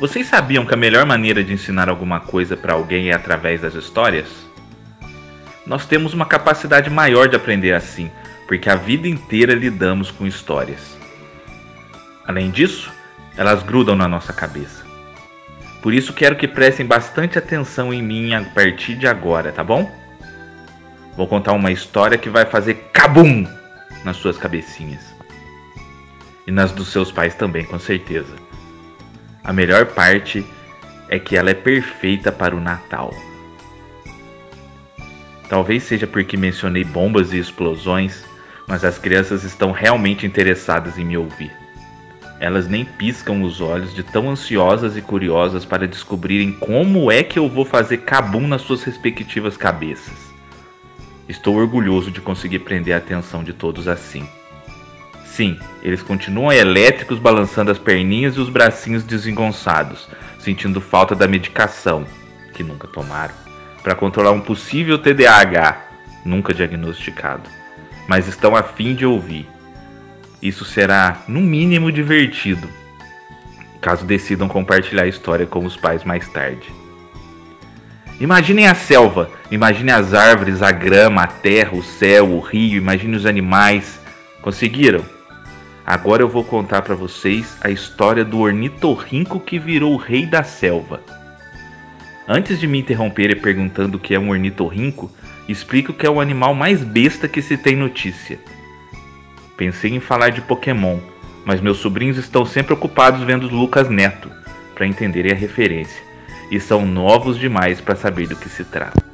Vocês sabiam que a melhor maneira de ensinar alguma coisa para alguém é através das histórias? Nós temos uma capacidade maior de aprender assim, porque a vida inteira lidamos com histórias. Além disso, elas grudam na nossa cabeça. Por isso quero que prestem bastante atenção em mim a partir de agora, tá bom? Vou contar uma história que vai fazer cabum nas suas cabecinhas. E nas dos seus pais também, com certeza. A melhor parte é que ela é perfeita para o Natal. Talvez seja porque mencionei bombas e explosões, mas as crianças estão realmente interessadas em me ouvir. Elas nem piscam os olhos de tão ansiosas e curiosas para descobrirem como é que eu vou fazer cabum nas suas respectivas cabeças. Estou orgulhoso de conseguir prender a atenção de todos assim. Sim, eles continuam elétricos balançando as perninhas e os bracinhos desengonçados, sentindo falta da medicação, que nunca tomaram, para controlar um possível TDAH, nunca diagnosticado. Mas estão a fim de ouvir. Isso será, no mínimo, divertido, caso decidam compartilhar a história com os pais mais tarde. Imaginem a selva, imagine as árvores, a grama, a terra, o céu, o rio, imagine os animais. Conseguiram? Agora eu vou contar para vocês a história do ornitorrinco que virou o rei da selva. Antes de me interromper perguntando o que é um ornitorrinco, explico que é o animal mais besta que se tem notícia. Pensei em falar de Pokémon, mas meus sobrinhos estão sempre ocupados vendo Lucas Neto para entenderem a referência e são novos demais para saber do que se trata.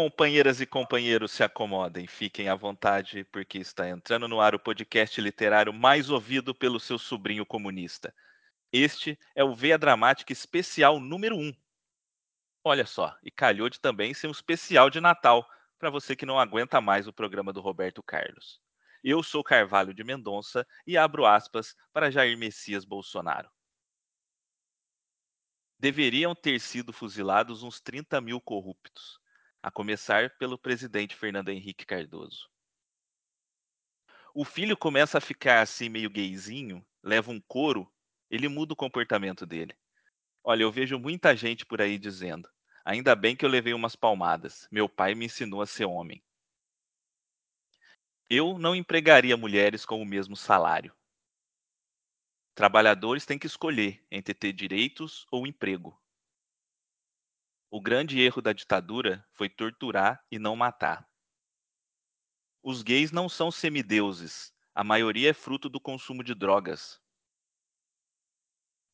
Companheiras e companheiros, se acomodem, fiquem à vontade, porque está entrando no ar o podcast literário mais ouvido pelo seu sobrinho comunista. Este é o Veia Dramática Especial número 1. Olha só, e calhou de também ser um especial de Natal, para você que não aguenta mais o programa do Roberto Carlos. Eu sou Carvalho de Mendonça e abro aspas para Jair Messias Bolsonaro. Deveriam ter sido fuzilados uns 30 mil corruptos a começar pelo presidente Fernando Henrique Cardoso. O filho começa a ficar assim meio gayzinho, leva um couro, ele muda o comportamento dele. Olha, eu vejo muita gente por aí dizendo: ainda bem que eu levei umas palmadas, meu pai me ensinou a ser homem. Eu não empregaria mulheres com o mesmo salário. Trabalhadores têm que escolher entre ter direitos ou emprego. O grande erro da ditadura foi torturar e não matar. Os gays não são semideuses, a maioria é fruto do consumo de drogas.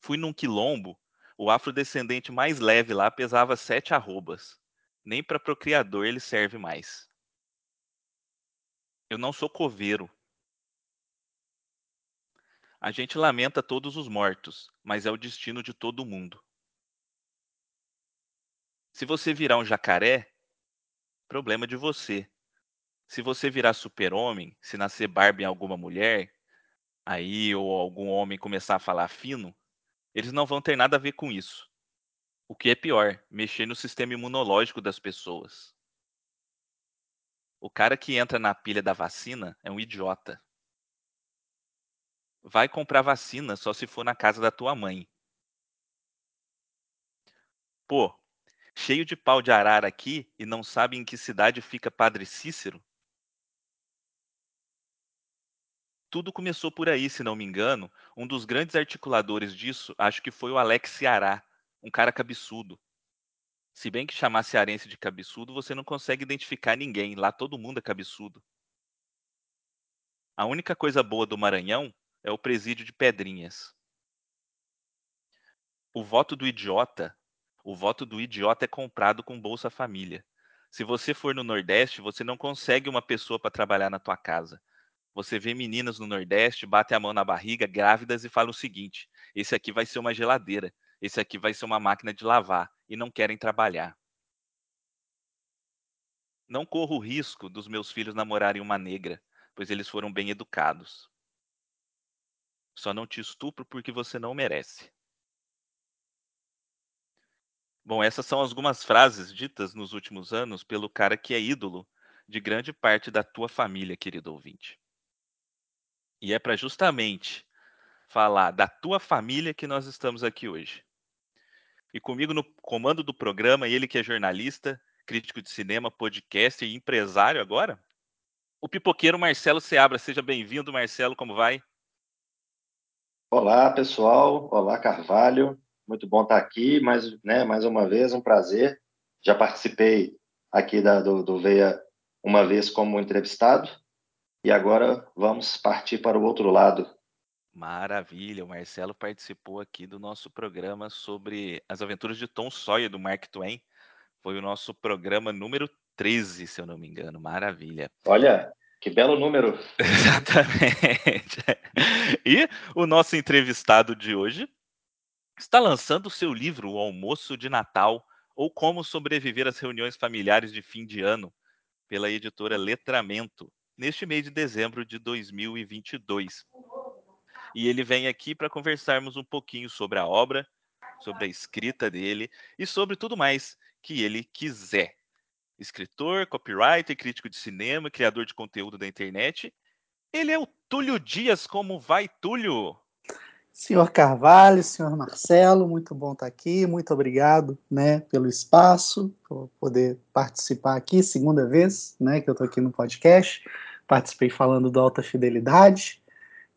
Fui num quilombo, o afrodescendente mais leve lá pesava sete arrobas. Nem para procriador ele serve mais. Eu não sou coveiro. A gente lamenta todos os mortos, mas é o destino de todo mundo. Se você virar um jacaré, problema de você. Se você virar super-homem, se nascer Barbie em alguma mulher, aí ou algum homem começar a falar fino, eles não vão ter nada a ver com isso. O que é pior, mexer no sistema imunológico das pessoas. O cara que entra na pilha da vacina é um idiota. Vai comprar vacina só se for na casa da tua mãe. Pô, cheio de pau de arara aqui e não sabe em que cidade fica Padre Cícero? Tudo começou por aí, se não me engano. Um dos grandes articuladores disso, acho que foi o Alex Ceará, um cara cabeçudo. Se bem que chamar cearense de cabeçudo, você não consegue identificar ninguém. Lá todo mundo é cabeçudo. A única coisa boa do Maranhão é o presídio de Pedrinhas. O voto do idiota o voto do idiota é comprado com Bolsa Família. Se você for no Nordeste, você não consegue uma pessoa para trabalhar na tua casa. Você vê meninas no Nordeste, bate a mão na barriga, grávidas e fala o seguinte: esse aqui vai ser uma geladeira, esse aqui vai ser uma máquina de lavar e não querem trabalhar. Não corro o risco dos meus filhos namorarem uma negra, pois eles foram bem educados. Só não te estupro porque você não merece. Bom, essas são algumas frases ditas nos últimos anos pelo cara que é ídolo de grande parte da tua família, querido ouvinte. E é para justamente falar da tua família que nós estamos aqui hoje. E comigo no comando do programa, ele que é jornalista, crítico de cinema, podcast e empresário agora, o pipoqueiro Marcelo Seabra. Seja bem-vindo, Marcelo, como vai? Olá, pessoal. Olá, Carvalho. Muito bom estar aqui, mais, né, mais uma vez, um prazer. Já participei aqui da, do, do Veia uma vez como entrevistado e agora vamos partir para o outro lado. Maravilha, o Marcelo participou aqui do nosso programa sobre as aventuras de Tom Sawyer, do Mark Twain. Foi o nosso programa número 13, se eu não me engano. Maravilha. Olha, que belo número. Exatamente. E o nosso entrevistado de hoje está lançando seu livro, O Almoço de Natal, ou Como Sobreviver às Reuniões Familiares de Fim de Ano, pela editora Letramento, neste mês de dezembro de 2022. E ele vem aqui para conversarmos um pouquinho sobre a obra, sobre a escrita dele e sobre tudo mais que ele quiser. Escritor, copywriter, crítico de cinema, criador de conteúdo da internet. Ele é o Túlio Dias. Como vai, Túlio? Senhor Carvalho, senhor Marcelo, muito bom estar aqui, muito obrigado, né, pelo espaço, por poder participar aqui, segunda vez, né, que eu estou aqui no podcast, participei falando do Alta Fidelidade,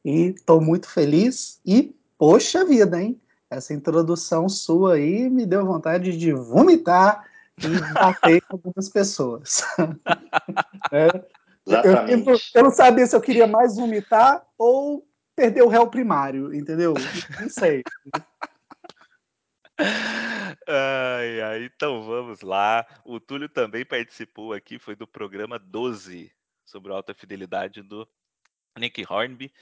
e estou muito feliz, e, poxa vida, hein, essa introdução sua aí me deu vontade de vomitar e bater com algumas pessoas. é, eu, eu não sabia se eu queria mais vomitar ou perder o réu primário, entendeu? Não sei. ai, ai, então vamos lá. O Túlio também participou aqui, foi do programa 12 sobre alta fidelidade do Nick Hornby.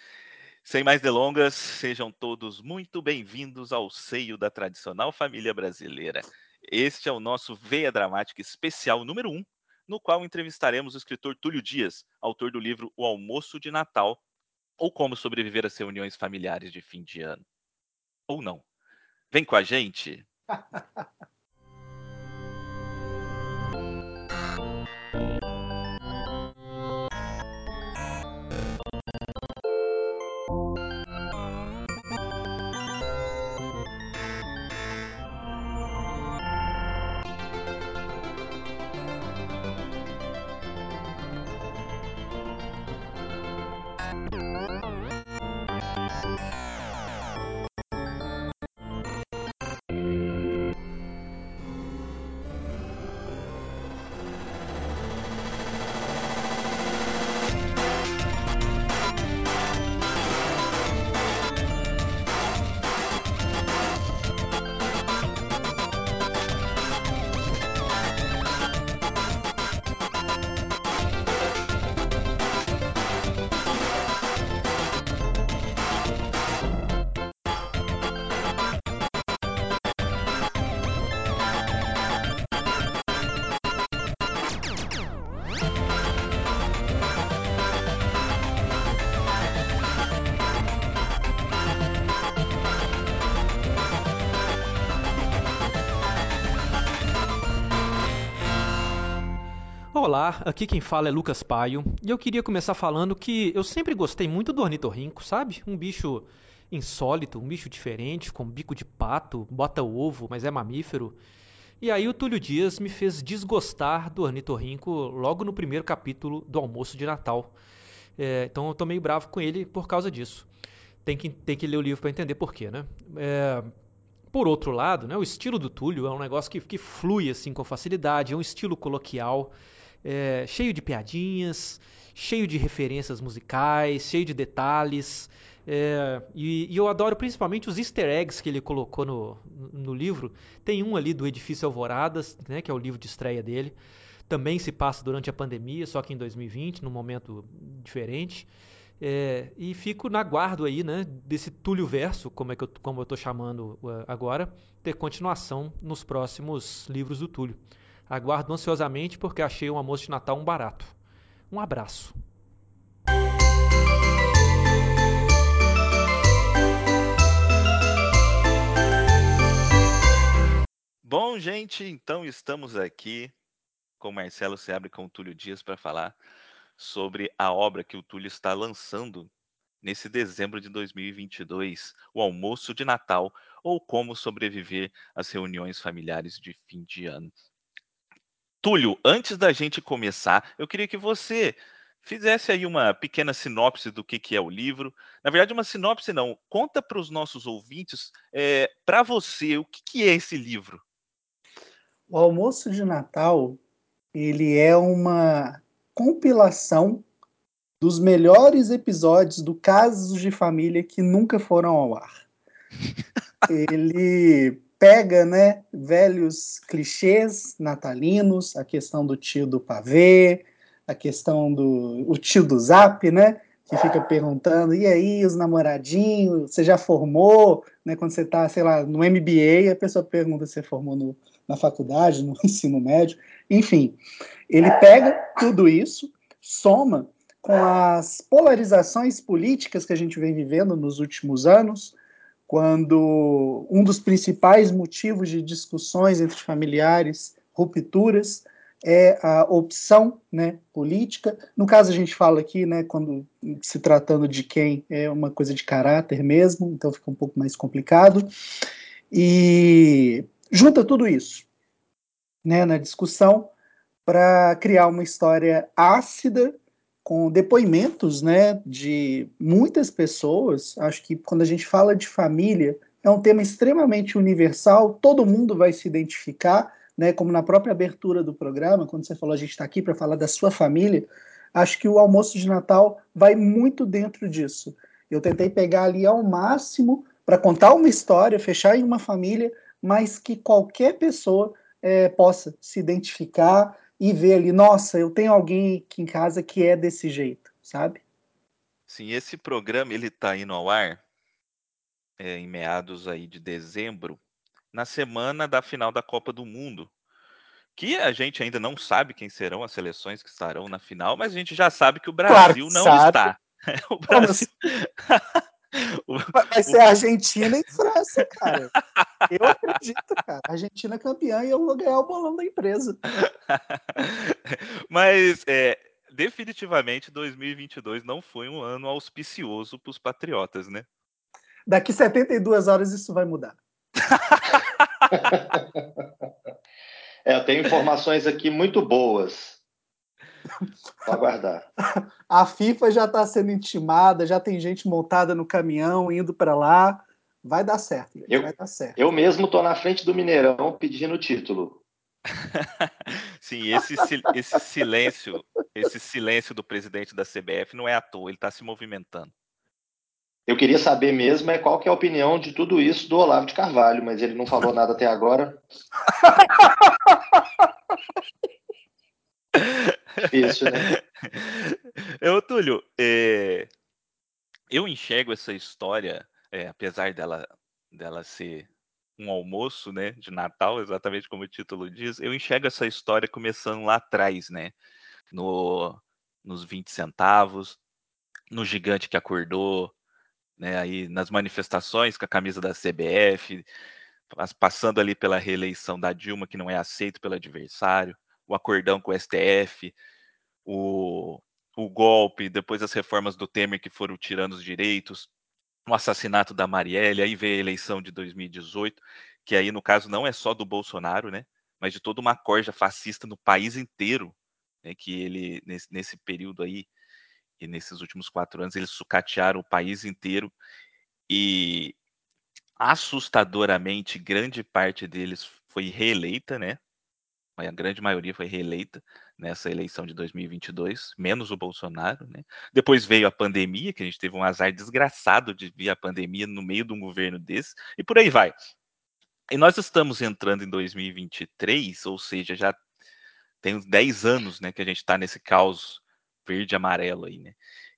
Sem mais delongas, sejam todos muito bem-vindos ao seio da tradicional família brasileira. Este é o nosso Veia Dramática especial número 1, no qual entrevistaremos o escritor Túlio Dias, autor do livro O Almoço de Natal, ou como sobreviver às reuniões familiares de fim de ano. Ou não. Vem com a gente! Olá, aqui quem fala é Lucas Paio e eu queria começar falando que eu sempre gostei muito do ornitorrinco, sabe? Um bicho insólito, um bicho diferente, com bico de pato, bota ovo, mas é mamífero. E aí o Túlio Dias me fez desgostar do ornitorrinco logo no primeiro capítulo do Almoço de Natal. É, então eu tô meio bravo com ele por causa disso. Tem que, tem que ler o livro para entender porquê, né? É, por outro lado, né, o estilo do Túlio é um negócio que, que flui assim com facilidade, é um estilo coloquial é, cheio de piadinhas, cheio de referências musicais, cheio de detalhes. É, e, e, eu adoro principalmente os easter eggs que ele colocou no, no livro. Tem um ali do Edifício Alvoradas, né, que é o livro de estreia dele. Também se passa durante a pandemia, só que em 2020, num momento diferente. É, e fico na guarda aí, né, desse Túlio Verso, como, é que eu, como eu estou chamando uh, agora, ter continuação nos próximos livros do Túlio. Aguardo ansiosamente porque achei um almoço de Natal um barato. Um abraço. Bom, gente, então estamos aqui com Marcelo Seabre e com o Túlio Dias para falar sobre a obra que o Túlio está lançando nesse dezembro de 2022, o almoço de Natal ou como sobreviver às reuniões familiares de fim de ano. Túlio, antes da gente começar, eu queria que você fizesse aí uma pequena sinopse do que, que é o livro. Na verdade, uma sinopse não. Conta para os nossos ouvintes, é, para você, o que, que é esse livro? O almoço de Natal ele é uma compilação dos melhores episódios do Casos de Família que nunca foram ao ar. Ele pega, né, velhos clichês natalinos, a questão do tio do pavê, a questão do o tio do Zap, né, que fica perguntando, e aí, os namoradinhos, você já formou? Né, quando você está, sei lá, no MBA, a pessoa pergunta se você formou no, na faculdade, no ensino médio, enfim. Ele pega tudo isso, soma com as polarizações políticas que a gente vem vivendo nos últimos anos, quando um dos principais motivos de discussões entre familiares, rupturas, é a opção né, política. No caso, a gente fala aqui, né, quando se tratando de quem é uma coisa de caráter mesmo, então fica um pouco mais complicado. E junta tudo isso né, na discussão para criar uma história ácida com depoimentos, né, de muitas pessoas. Acho que quando a gente fala de família, é um tema extremamente universal, todo mundo vai se identificar, né, como na própria abertura do programa, quando você falou a gente está aqui para falar da sua família, acho que o almoço de Natal vai muito dentro disso. Eu tentei pegar ali ao máximo para contar uma história, fechar em uma família, mas que qualquer pessoa é, possa se identificar e ver ali, nossa, eu tenho alguém aqui em casa que é desse jeito, sabe? Sim, esse programa ele está indo ao ar é, em meados aí de dezembro, na semana da final da Copa do Mundo, que a gente ainda não sabe quem serão as seleções que estarão na final, mas a gente já sabe que o Brasil claro não sabe. está. o Brasil... Vai ser Argentina e França, cara. Eu acredito, cara. Argentina é campeã e eu vou ganhar o bolão da empresa. Mas, é, definitivamente, 2022 não foi um ano auspicioso para os patriotas, né? Daqui 72 horas isso vai mudar. é, eu tenho informações aqui muito boas. Vou aguardar. A FIFA já está sendo intimada, já tem gente montada no caminhão indo para lá. Vai dar certo, eu, vai dar certo. Eu mesmo estou na frente do Mineirão pedindo o título. Sim, esse, esse silêncio, esse silêncio do presidente da CBF não é à toa, ele está se movimentando. Eu queria saber mesmo é qual que é a opinião de tudo isso do Olavo de Carvalho, mas ele não falou nada até agora. Difícil, né? Eu, Túlio, é... eu enxergo essa história, é, apesar dela, dela ser um almoço, né, de Natal, exatamente como o título diz, eu enxergo essa história começando lá atrás, né, no, nos 20 centavos, no gigante que acordou, né, aí nas manifestações com a camisa da CBF, passando ali pela reeleição da Dilma, que não é aceito pelo adversário, o acordão com o STF, o, o golpe, depois as reformas do Temer que foram tirando os direitos, o assassinato da Marielle, aí veio a eleição de 2018, que aí no caso não é só do Bolsonaro, né, mas de toda uma corja fascista no país inteiro, né, que ele nesse, nesse período aí e nesses últimos quatro anos eles sucatearam o país inteiro e assustadoramente grande parte deles foi reeleita, né? A grande maioria foi reeleita nessa eleição de 2022, menos o Bolsonaro, né? Depois veio a pandemia, que a gente teve um azar desgraçado de vir a pandemia no meio de um governo desse, e por aí vai. E nós estamos entrando em 2023, ou seja, já tem uns 10 anos, né, que a gente está nesse caos verde e amarelo aí, né?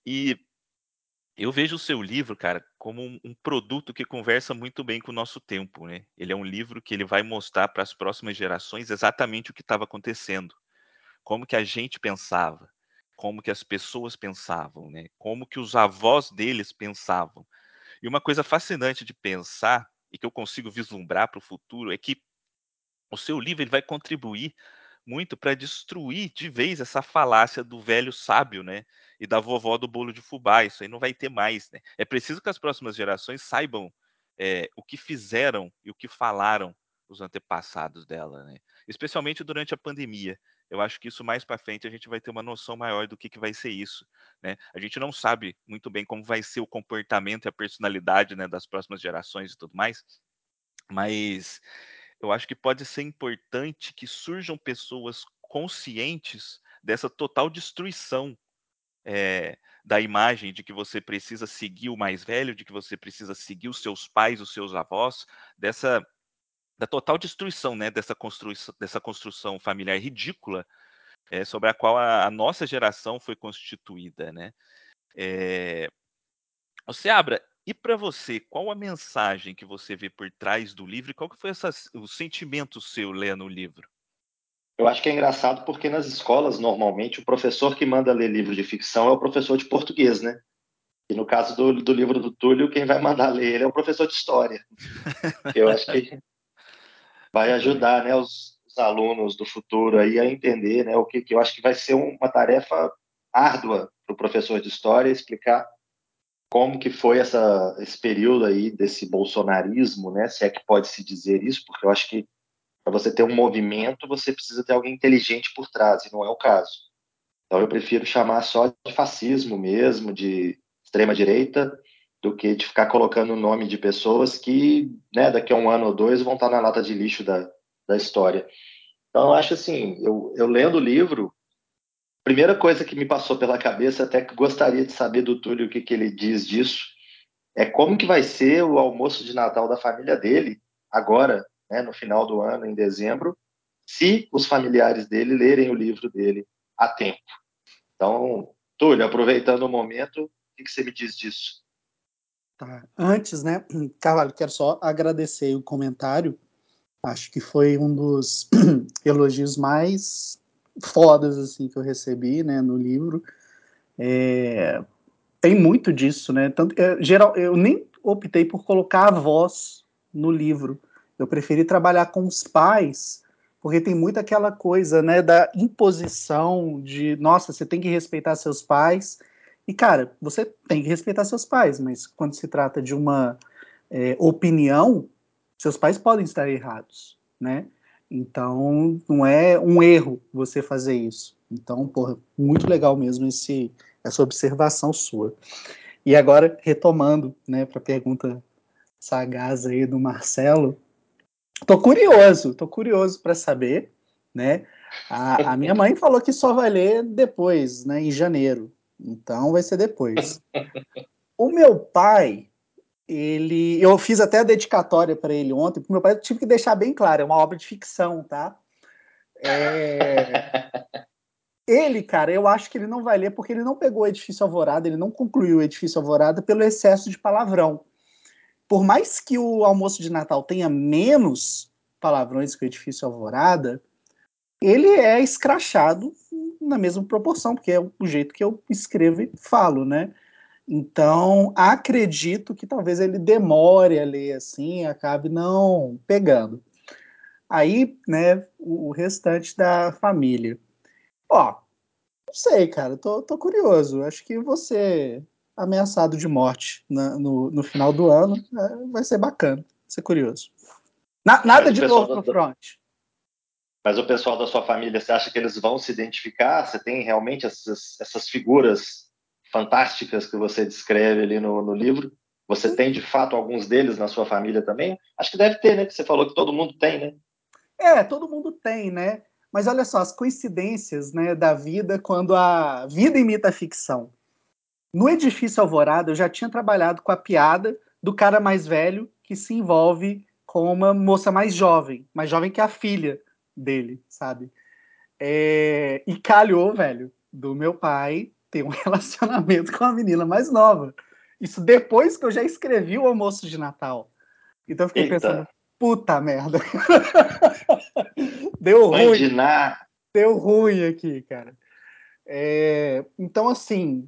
E eu vejo o seu livro, cara, como um, um, produto que conversa muito bem com o nosso tempo, né? Ele é um livro que ele vai mostrar para as próximas gerações exatamente o que estava acontecendo, como que a gente pensava, como que as pessoas pensavam, né? Como que os avós deles pensavam. E uma coisa fascinante de pensar e que eu consigo vislumbrar para o futuro é que o seu livro ele vai contribuir muito para destruir de vez essa falácia do velho sábio, né? E da vovó do bolo de fubá. Isso aí não vai ter mais, né? É preciso que as próximas gerações saibam é, o que fizeram e o que falaram os antepassados dela, né? Especialmente durante a pandemia. Eu acho que isso mais para frente a gente vai ter uma noção maior do que, que vai ser isso, né? A gente não sabe muito bem como vai ser o comportamento e a personalidade, né, das próximas gerações e tudo mais, mas eu acho que pode ser importante que surjam pessoas conscientes dessa total destruição é, da imagem de que você precisa seguir o mais velho, de que você precisa seguir os seus pais, os seus avós, dessa da total destruição, né, dessa construção, dessa construção familiar ridícula é, sobre a qual a, a, nossa geração foi constituída, né? É, você abra e para você, qual a mensagem que você vê por trás do livro? Qual que foi essa, o sentimento seu lendo o livro? Eu acho que é engraçado porque nas escolas, normalmente, o professor que manda ler livro de ficção é o professor de português, né? E no caso do, do livro do Túlio, quem vai mandar ler ele é o professor de história. Eu acho que vai ajudar né, os, os, alunos do futuro aí a entender né, o que, que eu acho que vai ser uma tarefa árdua para o professor de história explicar como que foi essa, esse período aí desse bolsonarismo, né, se é que pode se dizer isso, porque eu acho que para você ter um movimento, você precisa ter alguém inteligente por trás, e não é o caso. Então eu prefiro chamar só de fascismo mesmo, de extrema direita, do que de ficar colocando o nome de pessoas que, né, daqui a um ano ou dois vão estar na lata de lixo da, da história. Então, eu acho assim, eu, eu lendo o livro, primeira coisa que me passou pela cabeça, até que gostaria de saber do Túlio o que, que ele diz disso, é como que vai ser o almoço de Natal da família dele, agora, né, no final do ano, em dezembro, se os familiares dele lerem o livro dele a tempo. Então, Túlio, aproveitando o momento, o que, que você me diz disso? Tá. Antes, né, Carvalho, quero só agradecer o comentário. Acho que foi um dos elogios mais fodas assim que eu recebi, né, no livro. É, tem muito disso, né? Tanto é, geral, eu nem optei por colocar a voz no livro. Eu preferi trabalhar com os pais, porque tem muito aquela coisa, né, da imposição de, nossa, você tem que respeitar seus pais e, cara, você tem que respeitar seus pais, mas quando se trata de uma é, opinião, seus pais podem estar errados, né? Então, não é um erro você fazer isso. Então, porra, muito legal mesmo esse, essa observação sua. E agora, retomando, né, para a pergunta sagaz aí do Marcelo, tô curioso, tô curioso para saber, né? A, a, minha mãe falou que só vai ler depois, né, em janeiro. Então vai ser depois. o meu pai, ele, eu fiz até a dedicatória para ele ontem, porque meu pai tive que deixar bem claro, é uma obra de ficção, tá? É... Ele, cara, eu acho que ele não vai ler porque ele não pegou o Edifício Alvorada, ele não concluiu o Edifício Alvorada pelo excesso de palavrão. Por mais que o almoço de Natal tenha menos palavrões que o Edifício Alvorada, ele é escrachado na mesma proporção, porque é o jeito que eu escrevo e falo, né? Então, acredito que talvez ele demore a ler assim, acabe não pegando. Aí, né, o restante da família. Ó, não sei, cara, tô, tô curioso. Acho que você ameaçado de morte na, no, no final do ano é, vai ser bacana, vai ser curioso. Na, nada de novo no front. Mas o pessoal da sua família, você acha que eles vão se identificar? Você tem realmente essas, essas figuras fantásticas que você descreve ali no, no livro? Você tem, de fato, alguns deles na sua família também? Acho que deve ter, né? Que você falou que todo mundo tem, né? É, todo mundo tem, né? Mas olha só, as coincidências né, da vida quando a vida imita a ficção. No Edifício Alvorada, eu já tinha trabalhado com a piada do cara mais velho que se envolve com uma moça mais jovem, mais jovem que a filha dele, sabe? É, e calhou, velho, do meu pai ter um relacionamento com a menina mais nova. Isso depois que eu já escrevi o almoço de Natal. Então eu fiquei Eita. pensando, puta merda. Deu ruim. Deu ruim aqui, cara. É, então, assim,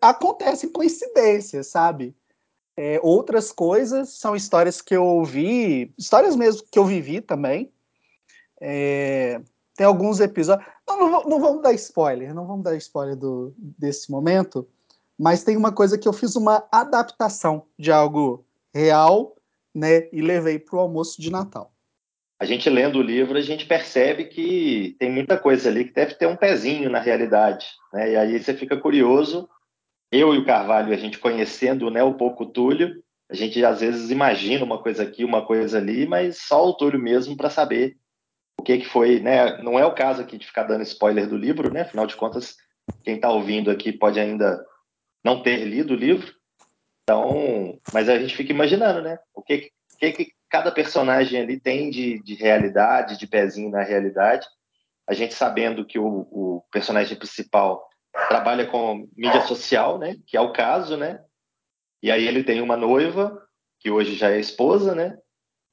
acontecem coincidências, sabe? É, outras coisas são histórias que eu ouvi, histórias mesmo que eu vivi também, É, tem alguns episódios. Não, não, vamos dar spoiler, não vamos dar spoiler do, desse momento, mas tem uma coisa que eu fiz uma adaptação de algo real, né? E levei para o almoço de Natal. A gente lendo o livro, a gente percebe que tem muita coisa ali que deve ter um pezinho na realidade, né? E aí você fica curioso. Eu e o Carvalho, a gente conhecendo né, o pouco Túlio, a gente às vezes imagina uma coisa aqui, uma coisa ali, mas só o Túlio mesmo para saber o que, que foi, né? Não é o caso aqui de ficar dando spoiler do livro, né? Afinal de contas, quem está ouvindo aqui pode ainda não ter lido o livro. Então, mas a gente fica imaginando, né? O que, que, que cada personagem ali tem de, de realidade, de pezinho na realidade. A gente sabendo que o, o personagem principal trabalha com mídia social, né? Que é o caso, né? E aí ele tem uma noiva, que hoje já é esposa, né?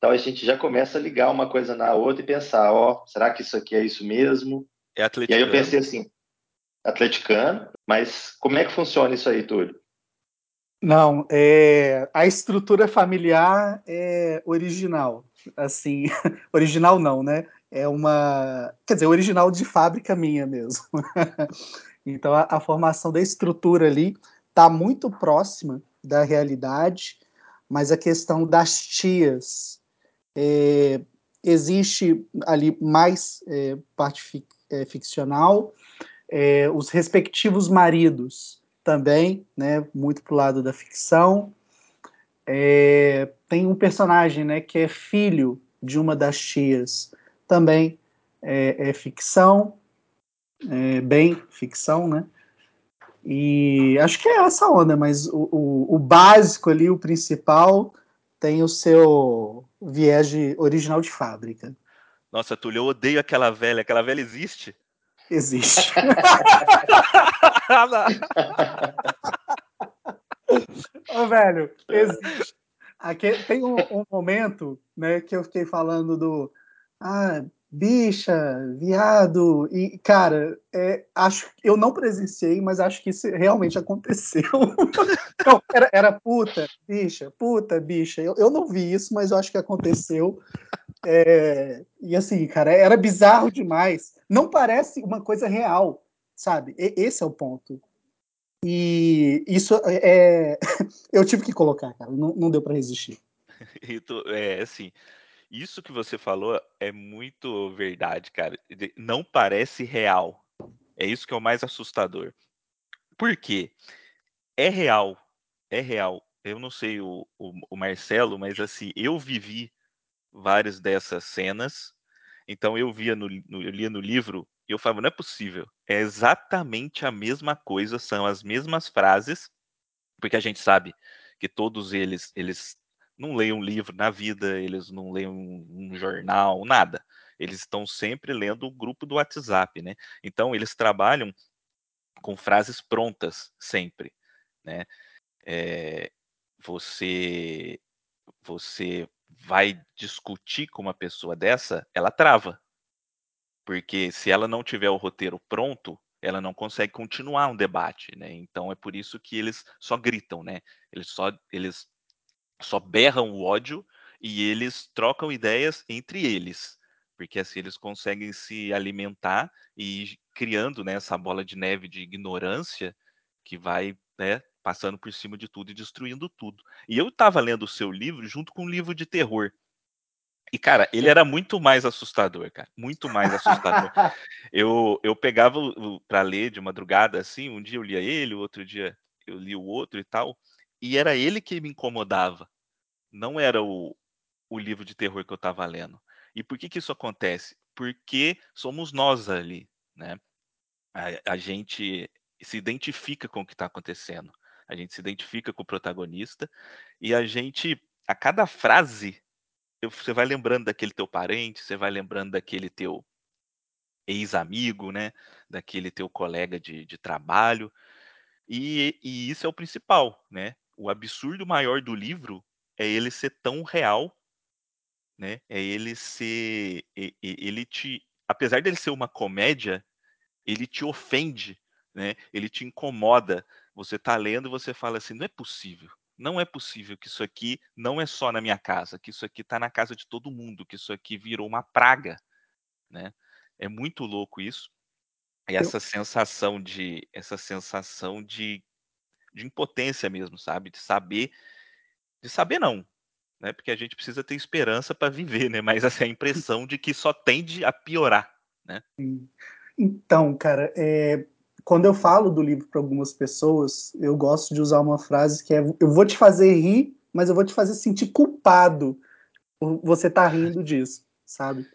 Então a gente já começa a ligar uma coisa na outra e pensar, ó, oh, será que isso aqui é isso mesmo? É atleticano. E aí eu pensei assim, atleticano, mas como é que funciona isso aí, Túlio? Não, é, a estrutura familiar é original. Assim, original não, né? É uma. Quer dizer, original de fábrica minha mesmo. então, a, a, formação da estrutura ali está muito próxima da realidade, mas a questão das tias. É, existe ali mais é, parte é, ficcional, é, os respectivos maridos também, né, muito pro lado da ficção. É, tem um personagem, né, que é filho de uma das tias, também é, é ficção, bem ficção, né? E acho que é essa onda, mas o, o, o básico ali, o principal, tem o seu viés de, original de fábrica. Nossa, Túlio, eu odeio aquela velha. Aquela velha existe? Existe. Ô, velho, existe. Aqui, tem um, um, momento né, que eu fiquei falando do ah, bicha, viado, e, cara, é, acho eu não presenciei, mas acho que isso realmente aconteceu. não, era, era, puta, bicha, puta, bicha. Eu, eu não vi isso, mas eu acho que aconteceu. É, e assim, cara, era bizarro demais. Não parece uma coisa real, sabe? E, esse é o ponto. E isso é. Eu tive que colocar, cara. Não, não deu para resistir. é assim. Isso que você falou é muito verdade, cara. Não parece real. É isso que é o mais assustador. Por quê? É real. É real. Eu não sei o, o, o Marcelo, mas assim, eu vivi várias dessas cenas. Então eu via no, no, eu lia no livro e eu falava, não é possível. É exatamente a mesma coisa, são as mesmas frases, porque a gente sabe que todos eles eles não leem um livro na vida, eles não leem um, um jornal, nada. Eles estão sempre lendo o grupo do WhatsApp, né? Então eles trabalham com frases prontas sempre, né? É, você você vai discutir com uma pessoa dessa, ela trava. Porque se ela não tiver o roteiro pronto, ela não consegue continuar um debate, né? Então é por isso que eles só gritam, né? Eles só eles só berram o ódio e eles trocam ideias entre eles, porque assim eles conseguem se alimentar e criando né, essa bola de neve de ignorância que vai né, passando por cima de tudo e destruindo tudo. E eu estava lendo o seu livro junto com um livro de terror. E, cara, ele era muito mais assustador, cara. Muito mais assustador. eu, eu pegava para ler de madrugada, assim, um dia eu lia ele, o outro dia eu li o outro e tal. E era ele que me incomodava. Não era o, o livro de terror que eu estava lendo. E por que, que isso acontece? Porque somos nós ali, né? A, a gente se identifica com o que está acontecendo a gente se identifica com o protagonista e a gente, a cada frase, você vai lembrando daquele teu parente, você vai lembrando daquele teu ex-amigo, né? Daquele teu colega de, de trabalho. E, e isso é o principal, né? O absurdo maior do livro é ele ser tão real, né? É ele ser, ele te, apesar dele ser uma comédia, ele te ofende, né? Ele te incomoda, você está lendo e você fala assim: não é possível. Não é possível que isso aqui não é só na minha casa, que isso aqui está na casa de todo mundo, que isso aqui virou uma praga. né? É muito louco isso. E essa sensação de essa sensação de de impotência mesmo, sabe, de saber de saber não, né, porque a gente precisa ter esperança para viver, né, mas essa é a impressão de que só tende a piorar, né. Então, cara, eh, quando eu falo do livro para algumas pessoas, eu gosto de usar uma frase que é: "Eu vou te fazer rir, mas eu vou te fazer sentir culpado por você estar rindo disso", sabe.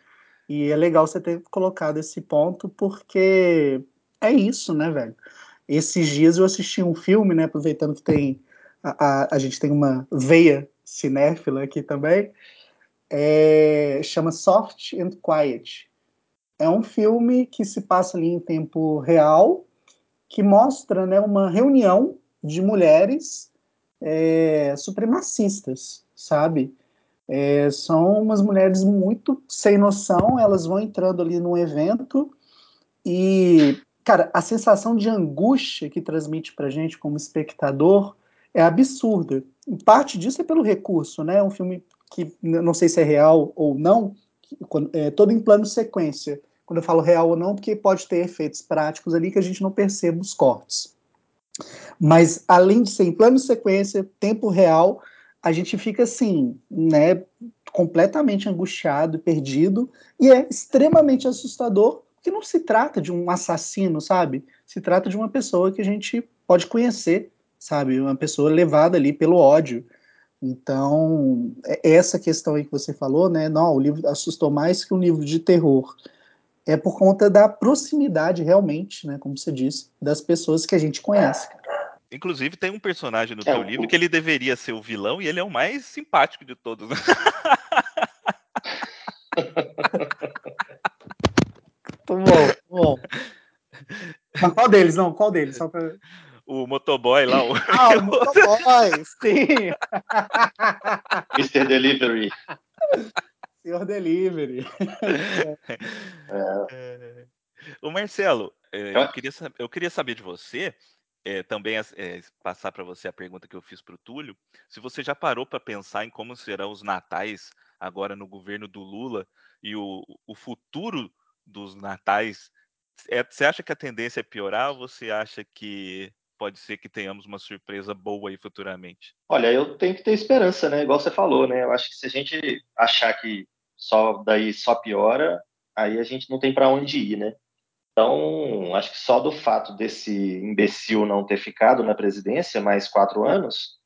E é legal você ter colocado esse ponto, porque é isso, né, velho. Esses dias eu assisti um filme, né, aproveitando que tem a, a, a gente tem uma veia cinéfila aqui também, é, chama Soft and Quiet. É um filme que se passa ali em tempo real, que mostra né, uma reunião de mulheres é, supremacistas, sabe? É, são umas mulheres muito sem noção, elas vão entrando ali num evento e, cara, a sensação de angústia que transmite pra gente como espectador é absurda. Parte disso é pelo recurso, né? Um filme que não sei se é real ou não, é todo em plano sequência. Quando eu falo real ou não, porque pode ter efeitos práticos ali que a gente não perceba os cortes. Mas além de ser em plano sequência, tempo real, a gente fica assim, né, completamente angustiado, perdido, e é extremamente assustador, porque não se trata de um assassino, sabe? Se trata de uma pessoa que a gente pode conhecer, sabe? Uma pessoa levada ali pelo ódio. Então, é essa questão aí que você falou, né? Não, o livro assustou mais que um livro de terror. É por conta da proximidade, realmente, né? Como você disse, das pessoas que a gente conhece. Inclusive, tem um personagem no é, teu o... livro que ele deveria ser o vilão e ele é o mais simpático de todos. Muito bom, bom. Mas qual deles? Não, qual deles? Só pra... O motoboy lá. O... Ah, o motoboy, sim. Mr. Delivery. Senhor Delivery. É. É. O Marcelo, é, eu queria, eu queria saber de você é, também é, passar para você a pergunta que eu fiz para o Túlio. Se você já parou para pensar em como serão os natais agora no governo do Lula e o, o futuro dos natais, é, você acha que a tendência é piorar ou você acha que pode ser que tenhamos uma surpresa boa aí futuramente? Olha, eu tenho que ter esperança, né? Igual você falou, né? Eu acho que se a gente achar que só daí só piora, aí a gente não tem para onde ir, né? Então, acho que só do fato desse imbecil não ter ficado na presidência mais quatro anos,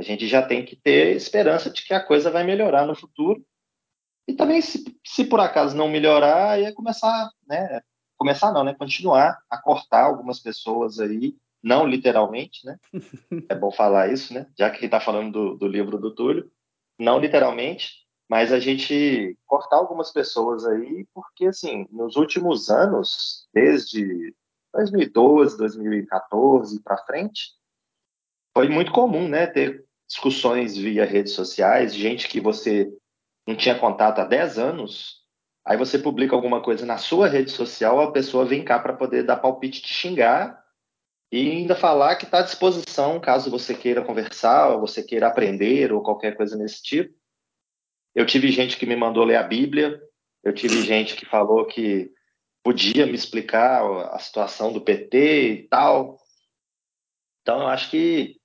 a gente já tem que ter esperança de que a coisa vai melhorar no futuro. E também, se, se por acaso não melhorar, aí é começar, né? Começar não, né? Continuar a cortar algumas pessoas aí, não literalmente, né? É bom falar isso, né? Já que está falando do, do livro do Túlio, não literalmente, mas a gente cortar algumas pessoas aí, porque, assim, nos últimos anos, desde 2012, 2014 para frente, foi muito comum, né, ter discussões via redes sociais, gente que você não tinha contato há 10 anos, aí você publica alguma coisa na sua rede social, a pessoa vem cá para poder dar palpite te xingar e ainda falar que está à disposição caso você queira conversar, ou você queira aprender, ou qualquer coisa nesse tipo. Eu tive gente que me mandou ler a Bíblia, eu tive gente que falou que podia me explicar a situação do PT e tal. Então, eu acho que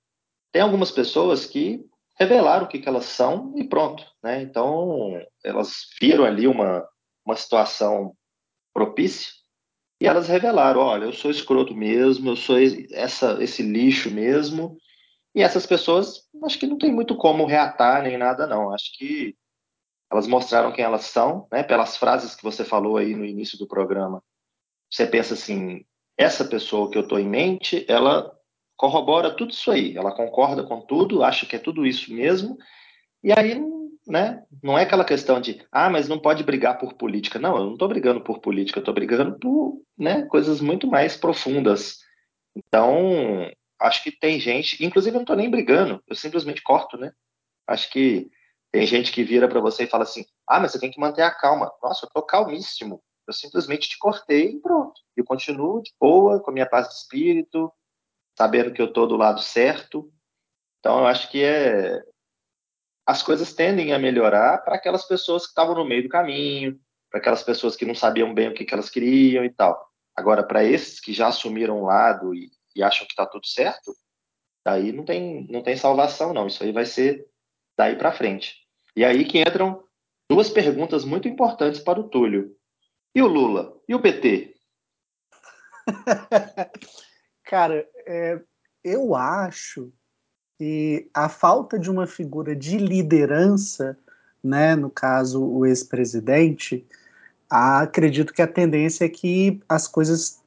tem algumas pessoas que revelaram o que, que elas são e pronto. Né? Então, elas viram ali uma, uma situação propícia e elas revelaram: olha, eu sou escroto mesmo, eu sou essa, esse lixo mesmo. E essas pessoas, acho que não tem muito como reatar nem nada, não. Acho que elas mostraram quem elas são, né? Pelas frases que você falou aí no início do programa. Você pensa assim, essa pessoa que eu estou em mente, ela corrobora tudo isso aí, ela concorda com tudo, acha que é tudo isso mesmo, e aí, né? Não é aquela questão de, ah, mas não pode brigar por política. Não, eu não estou brigando por política, eu estou brigando por, né? Coisas muito mais profundas. Então, acho que tem gente, inclusive eu não estou nem brigando, eu simplesmente corto, né? Acho que tem gente que vira para você e fala assim: ah, mas você tem que manter a calma. Nossa, eu tô calmíssimo. Eu simplesmente te cortei e pronto. Eu continuo de boa, com a minha paz de espírito, sabendo que eu tô do lado certo. Então, eu acho que é. As coisas tendem a melhorar para aquelas pessoas que estavam no meio do caminho, para aquelas pessoas que não sabiam bem o que, que elas queriam e tal. Agora, para esses que já assumiram um lado e, e acham que está tudo certo, daí não tem, não tem salvação, não. Isso aí vai ser daí para frente. E aí que entram duas perguntas muito importantes para o Túlio. E o Lula? E o PT? Cara, é, eu acho que a falta de uma figura de liderança, né, no caso o ex-presidente, acredito que a tendência é que as coisas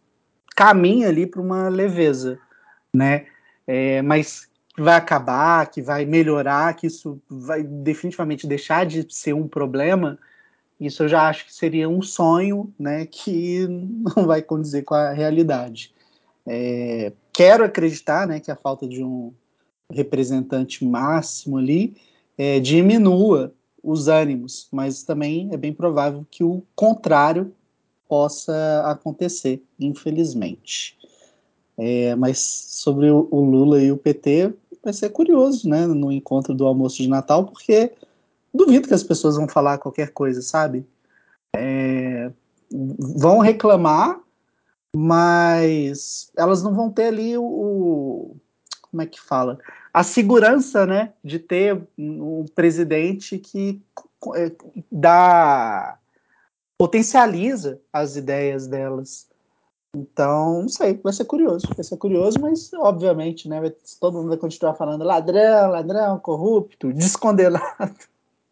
caminhem ali para uma leveza, né? É, mas vai acabar, que vai melhorar, que isso vai definitivamente deixar de ser um problema, isso eu já acho que seria um sonho, né, que não vai condizer com a realidade. É, quero acreditar, né, que a falta de um representante máximo ali é, diminua os ânimos, mas também é bem provável que o contrário possa acontecer, infelizmente. É, mas sobre o, Lula e o PT, vai ser curioso, né, no encontro do almoço de Natal, porque duvido que as pessoas vão falar qualquer coisa, sabe? É, vão reclamar, mas elas não vão ter ali o, o, como é que fala? A segurança, né, de ter um presidente que é, dá potencializa as ideias delas. Então, não sei, vai ser curioso, vai ser curioso, mas obviamente, né, todo mundo vai continuar falando ladrão, ladrão, corrupto, descondenado.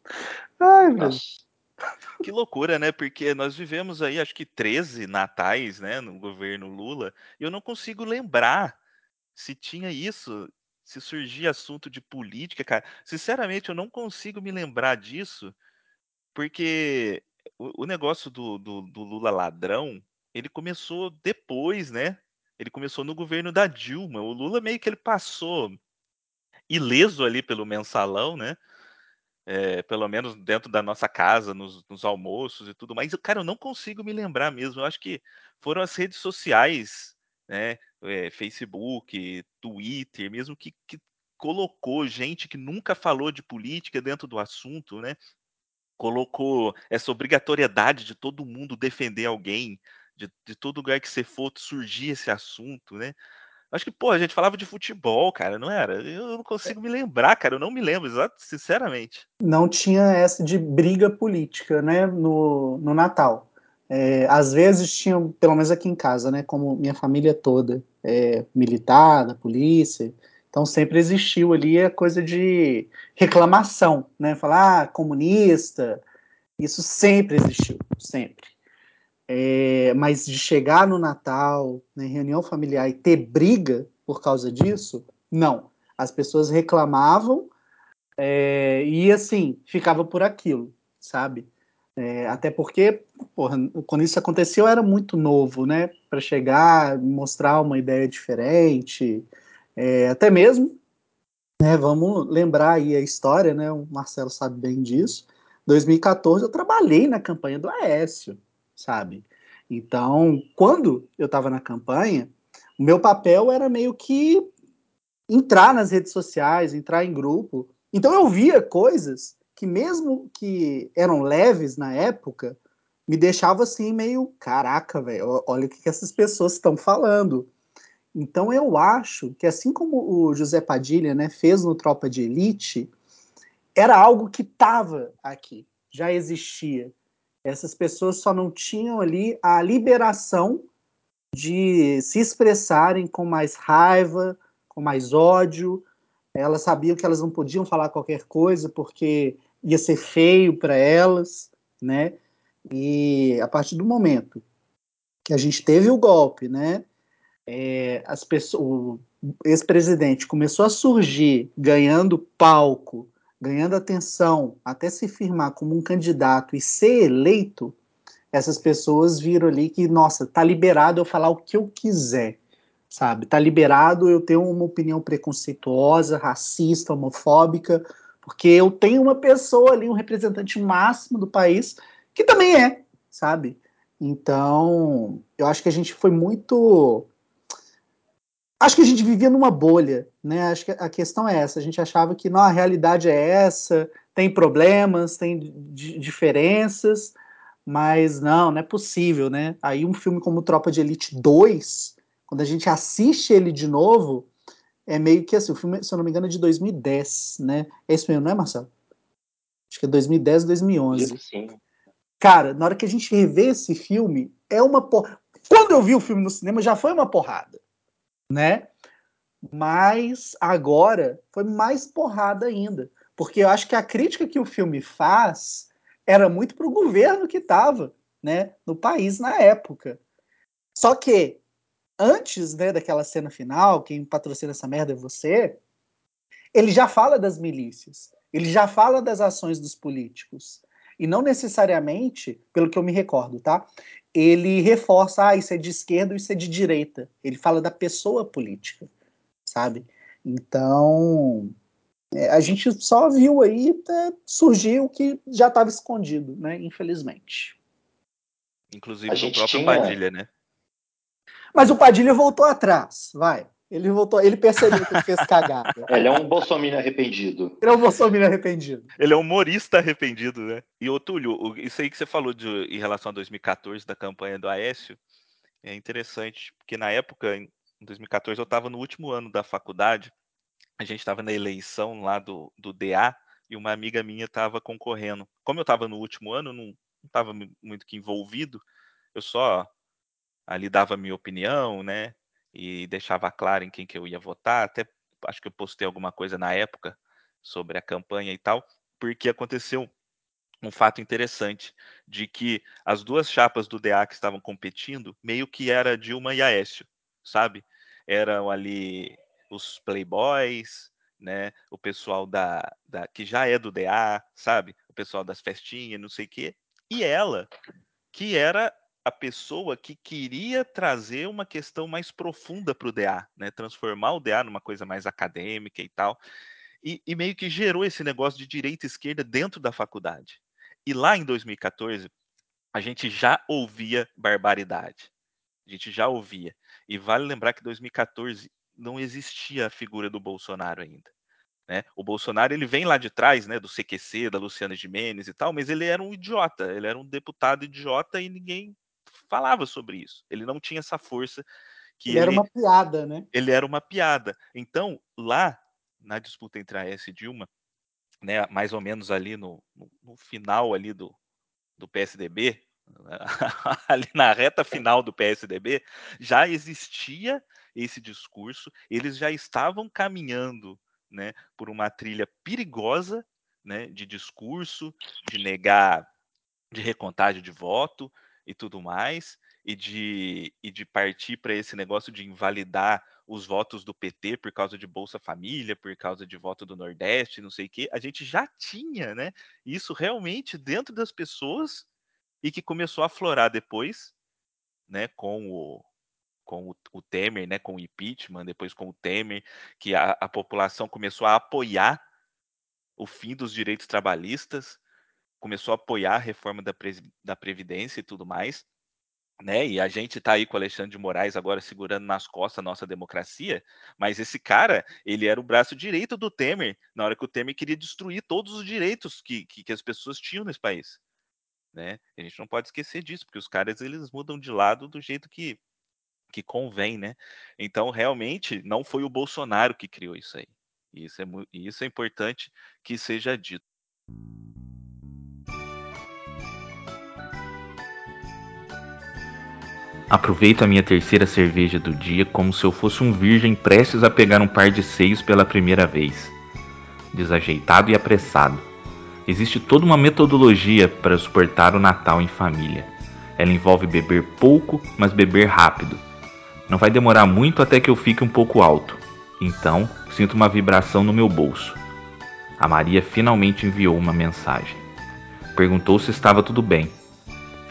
Ai, meu que loucura, né? Porque nós vivemos aí, acho que 13 natais, né, no governo Lula, e eu não consigo lembrar se tinha isso, se surgia assunto de política, cara. Sinceramente, eu não consigo me lembrar disso, porque o, o negócio do, do, do Lula ladrão, ele começou depois, né? Ele começou no governo da Dilma. O Lula meio que ele passou ileso ali pelo mensalão, né? É, pelo menos dentro da nossa casa, nos, nos, almoços e tudo mais. Cara, eu não consigo me lembrar mesmo. Eu acho que foram as redes sociais, né? É, Facebook, Twitter, mesmo que, que colocou gente que nunca falou de política dentro do assunto, né? Colocou essa obrigatoriedade de todo mundo defender alguém, de, de todo lugar que você for surgir esse assunto, né? Acho que, pô, a gente falava de futebol, cara, não era? Eu não consigo me lembrar, cara, eu não me lembro, sinceramente. Não tinha essa de briga política, né, no, no Natal. É, às vezes tinham, pelo menos aqui em casa, né, como minha família toda é militar, da polícia, então sempre existiu ali a coisa de reclamação, né, falar, ah, comunista, isso sempre existiu, sempre. É, mas de chegar no Natal, na né, reunião familiar e ter briga por causa disso, não. As pessoas reclamavam é, e assim ficava por aquilo, sabe? É, até porque, porra, quando isso aconteceu, eu era muito novo, né? Para chegar, mostrar uma ideia diferente, é, até mesmo, né? Vamos lembrar aí a história, né? O Marcelo sabe bem disso. 2014 eu trabalhei na campanha do Aécio sabe? Então, quando eu estava na campanha, o meu papel era meio que entrar nas redes sociais, entrar em grupo. Então eu via coisas que mesmo que eram leves na época, me deixava assim meio, caraca, velho, olha o que, que essas pessoas estão falando. Então eu acho que assim como o José Padilha, né, fez no Tropa de Elite, era algo que estava aqui, já existia. Essas pessoas só não tinham ali a liberação de se expressarem com mais raiva, com mais ódio. Elas sabiam que elas não podiam falar qualquer coisa porque ia ser feio para elas, né? E a partir do momento que a gente teve o golpe, né? É, as pessoas, o ex-presidente começou a surgir ganhando palco ganhando atenção até se firmar como um candidato e ser eleito, essas pessoas viram ali que, nossa, tá liberado eu falar o que eu quiser, sabe? Tá liberado eu ter uma opinião preconceituosa, racista, homofóbica, porque eu tenho uma pessoa ali, um representante máximo do país, que também é, sabe? Então, eu acho que a gente foi muito acho que a gente vivia numa bolha, né? Acho que a questão é essa. A gente achava que não, a realidade é essa, tem problemas, tem diferenças, Mas não, não é possível, né? Aí um filme como Tropa de Elite 2, quando a gente assiste ele de novo, é meio que assim, o filme, se eu não me engano, é de 2010, né? É isso mesmo, não é, Marcelo? Acho que é 2010, 2011. Sim. Cara, na hora que a gente revê esse filme, é uma porra. Quando eu vi o filme no cinema, já foi uma porrada, né? Mas agora foi mais porrada ainda. Porque eu acho que a crítica que o filme faz era muito para o governo que estava né, no país na época. Só que, antes né, daquela cena final, quem patrocina essa merda é você, ele já fala das milícias, ele já fala das ações dos políticos. E não necessariamente, pelo que eu me recordo, tá? Ele reforça, ah, isso é de esquerda, isso é de direita. Ele fala da pessoa política, sabe? Então, é, a gente só viu aí é, surgir o que já estava escondido, né? Infelizmente. Inclusive a próprio tinha... Padilha, né? Mas o Padilha voltou atrás, vai. Ele voltou, ele percebeu que ele fez cagada. Ele é um bolsominion arrependido. Ele é um bolsominion arrependido. Ele é um humorista arrependido, né? E ô Túlio, isso aí que você falou de, em relação a 2014 da campanha do Aécio, é interessante, porque na época, em 2014, eu estava no último ano da faculdade, a gente estava na eleição lá do, do DA e uma amiga minha estava concorrendo. Como eu estava no último ano, não estava muito que envolvido, eu só ali dava minha opinião, né? E deixava claro em quem que eu ia votar. Até acho que eu postei alguma coisa na época sobre a campanha e tal, porque aconteceu um fato interessante de que as duas chapas do DA que estavam competindo meio que era Dilma e Aécio, sabe? Eram ali os playboys, né? O pessoal da, da que já é do DA, sabe? O pessoal das festinhas, não sei o quê. E ela, que era a pessoa que queria trazer uma questão mais profunda para o DA, né? Transformar o DA numa coisa mais acadêmica e tal. E, e meio que gerou esse negócio de direita e esquerda dentro da faculdade. E lá em 2014, a gente já ouvia barbaridade. A gente já ouvia. E vale lembrar que 2014 não existia a figura do Bolsonaro ainda. Né? O Bolsonaro ele vem lá de trás, né, do CQC, da Luciana Gimenez e tal, mas ele era um idiota, ele era um deputado idiota e ninguém falava sobre isso. Ele não tinha essa força que ele, ele era uma piada, né? Ele era uma piada. Então, lá na disputa entre a S e Dilma, né, mais ou menos ali no, no, no final ali do, do PSDB, ali na reta final do PSDB, já existia esse discurso, eles já estavam caminhando né, por uma trilha perigosa né, de discurso, de negar, de recontagem de voto e tudo mais, e de, e de partir para esse negócio de invalidar os votos do PT por causa de Bolsa Família, por causa de voto do Nordeste, não sei o quê, a gente já tinha né, isso realmente dentro das pessoas e que começou a aflorar depois, né, com o, com o, o, Temer, né, com o impeachment, depois com o Temer, que a, a população começou a apoiar o fim dos direitos trabalhistas, começou a apoiar a reforma da, da Previdência e tudo mais. Né? E a gente está aí com o Alexandre de Moraes agora segurando nas costas a nossa democracia, mas esse cara, ele era o braço direito do Temer, na hora que o Temer queria destruir todos os direitos que, que, que as pessoas tinham nesse país. Né? A gente não pode esquecer disso, porque os caras eles mudam de lado do jeito que que convém, né? Então, realmente, não foi o Bolsonaro que criou isso aí. E isso é, isso é importante que seja dito. Aproveito a minha terceira cerveja do dia como se eu fosse um virgem prestes a pegar um par de seios pela primeira vez. Desajeitado e apressado. Existe toda uma metodologia para suportar o Natal em família. Ela envolve beber pouco, mas beber rápido não vai demorar muito até que eu fique um pouco alto. Então, sinto uma vibração no meu bolso. A Maria finalmente enviou uma mensagem. Perguntou se estava tudo bem.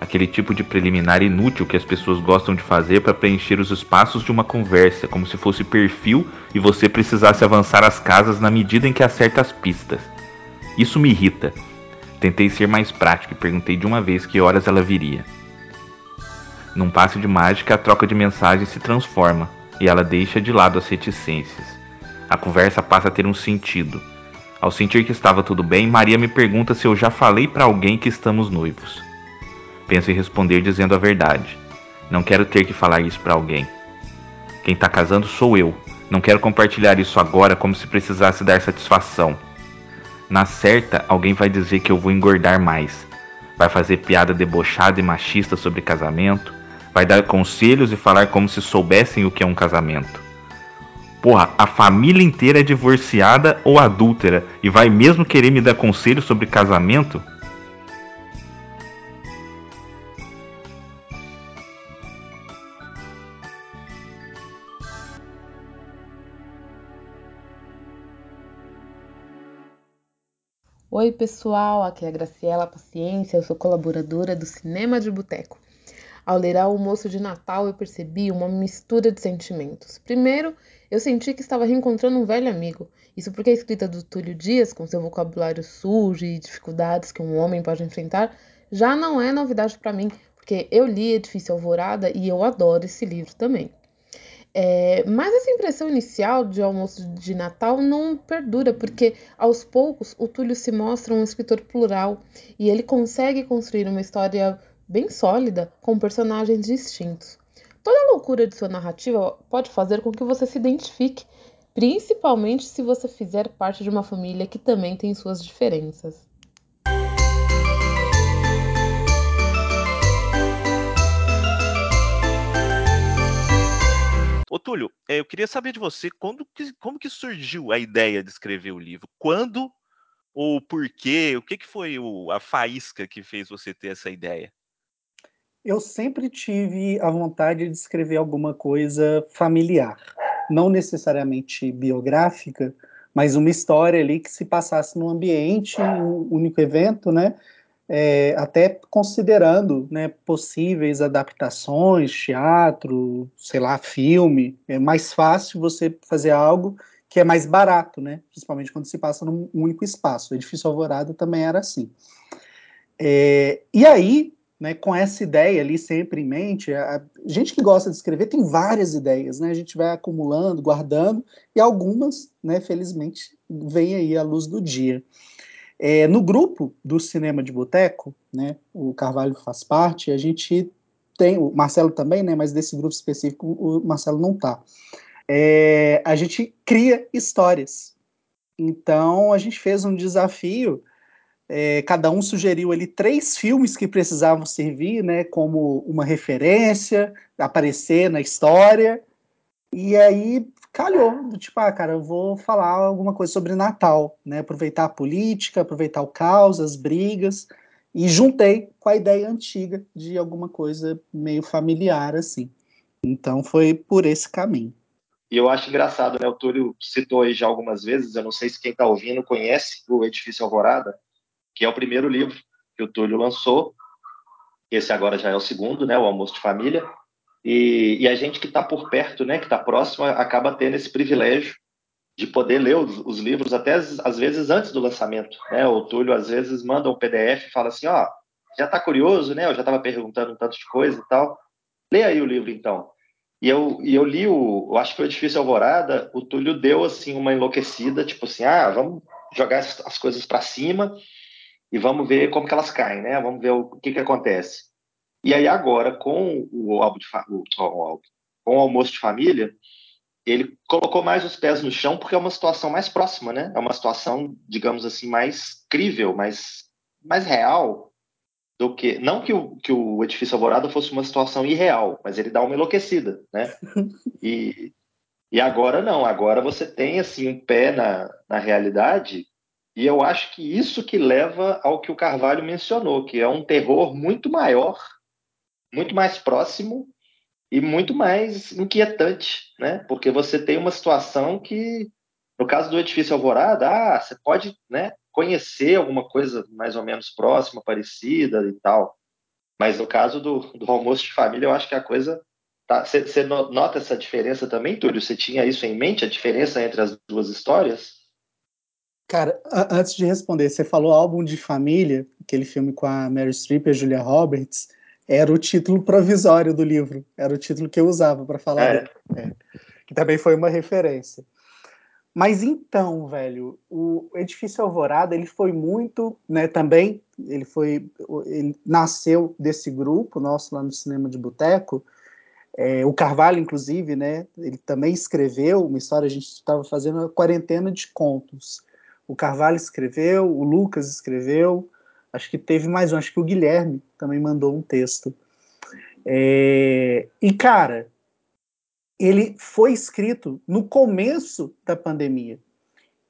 Aquele tipo de preliminar inútil que as pessoas gostam de fazer para preencher os espaços de uma conversa, como se fosse perfil e você precisasse avançar as casas na medida em que acerta as pistas. Isso me irrita. Tentei ser mais prático e perguntei de uma vez que horas ela viria. Num passe de mágica, a troca de mensagens se transforma e ela deixa de lado as reticências. A conversa passa a ter um sentido. Ao sentir que estava tudo bem, Maria me pergunta se eu já falei para alguém que estamos noivos. Penso em responder dizendo a verdade. Não quero ter que falar isso para alguém. Quem tá casando sou eu. Não quero compartilhar isso agora como se precisasse dar satisfação. Na certa, alguém vai dizer que eu vou engordar mais. Vai fazer piada debochada e machista sobre casamento. Vai dar conselhos e falar como se soubessem o que é um casamento. Porra, a família inteira é divorciada ou adúltera e vai mesmo querer me dar conselho sobre casamento? Oi, pessoal, aqui é a Graciela Paciência, eu sou colaboradora do Cinema de Boteco. Ao ler o almoço de Natal, eu percebi uma mistura de sentimentos. Primeiro, eu senti que estava reencontrando um velho amigo. Isso porque a escrita do Túlio Dias, com seu vocabulário sujo e dificuldades que um homem pode enfrentar, já não é novidade para mim, porque eu li Edifício Alvorada e eu adoro esse livro também. É, mas essa impressão inicial de almoço de Natal não perdura, porque aos poucos o Túlio se mostra um escritor plural e ele consegue construir uma história bem sólida com personagens distintos. Toda a loucura de sua narrativa pode fazer com que você se identifique, principalmente se você fizer parte de uma família que também tem suas diferenças. Túlio, eh, eu queria saber de você quando que, como que surgiu a ideia de escrever o livro? Quando ou por quê? O que, que foi o, a faísca que fez você ter essa ideia? Eu sempre tive a vontade de escrever alguma coisa familiar, não necessariamente biográfica, mas uma história ali que se passasse num ambiente, um único evento, né? É, até considerando né, possíveis adaptações, teatro, sei lá, filme, é mais fácil você fazer algo que é mais barato, né? Principalmente quando se passa num único espaço. O Edifício Alvorada também era assim. É, e aí, né, com essa ideia ali sempre em mente, a gente que gosta de escrever tem várias ideias, né? A gente vai acumulando, guardando, e algumas, né, felizmente, vêm aí à luz do dia. É, no grupo do Cinema de Boteco, né, o Carvalho faz parte, a gente tem, o Marcelo também, né, mas desse grupo específico o Marcelo não está. É, a gente cria histórias. Então a gente fez um desafio, é, cada um sugeriu ali três filmes que precisavam servir né, como uma referência, aparecer na história, e aí calhou, tipo, ah, cara, eu vou falar alguma coisa sobre Natal, né? Aproveitar a política, aproveitar o caos, as brigas, e juntei com a ideia antiga de alguma coisa meio familiar, assim. Então foi por esse caminho. E eu acho engraçado, né? O Túlio citou aí já algumas vezes, eu não sei se quem está ouvindo conhece o Edifício Alvorada, que é o primeiro livro que o Túlio lançou. Esse agora já é o segundo, né? O Almoço de Família. E, e a gente que está por perto, né, que está próximo, acaba tendo esse privilégio de poder ler os, os, livros até às vezes antes do lançamento. Né? O Túlio às vezes manda um PDF e fala assim, ó, já está curioso, né? Eu já estava perguntando um tanto de coisa e tal. Lê aí o livro então. E eu, e eu li o, eu acho que o Edifício Alvorada, o Túlio deu assim uma enlouquecida, tipo assim, ah, vamos jogar as coisas para cima e vamos ver como que elas caem, né? Vamos ver o, o que que acontece. E aí agora, com o, álbum de, o, o, com o almoço de família, ele colocou mais os pés no chão porque é uma situação mais próxima, né? É uma situação, digamos assim, mais crível, mais, mais real do que não que o, que o edifício Alvorada fosse uma situação irreal, mas ele dá uma enlouquecida, né? E, e agora não, agora você tem assim um pé na, na realidade e eu acho que isso que leva ao que o Carvalho mencionou, que é um terror muito maior muito mais próximo e muito mais inquietante, né? Porque você tem uma situação que, no caso do edifício Alvorada, ah, você pode, né, conhecer alguma coisa mais ou menos próxima, parecida e tal. Mas no caso do, do almoço de família, eu acho que a coisa tá. Você nota essa diferença também, Túlio? Você tinha isso em mente, a diferença entre as duas histórias? Cara, antes de responder, você falou álbum de família, aquele filme com a Mary Streep e a Julia Roberts era o título provisório do livro, era o título que eu usava para falar, é. É, que também foi uma referência. Mas então, velho, o Edifício Alvorada, ele foi muito, né, também, ele foi, ele nasceu desse grupo nosso lá no Cinema de Boteco, é, o Carvalho, inclusive, né, ele também escreveu uma história, a gente estava fazendo uma quarentena de contos. O Carvalho escreveu, o Lucas escreveu, acho que teve mais um, acho que o Guilherme também mandou um texto. É, e, cara, ele foi escrito no começo da pandemia.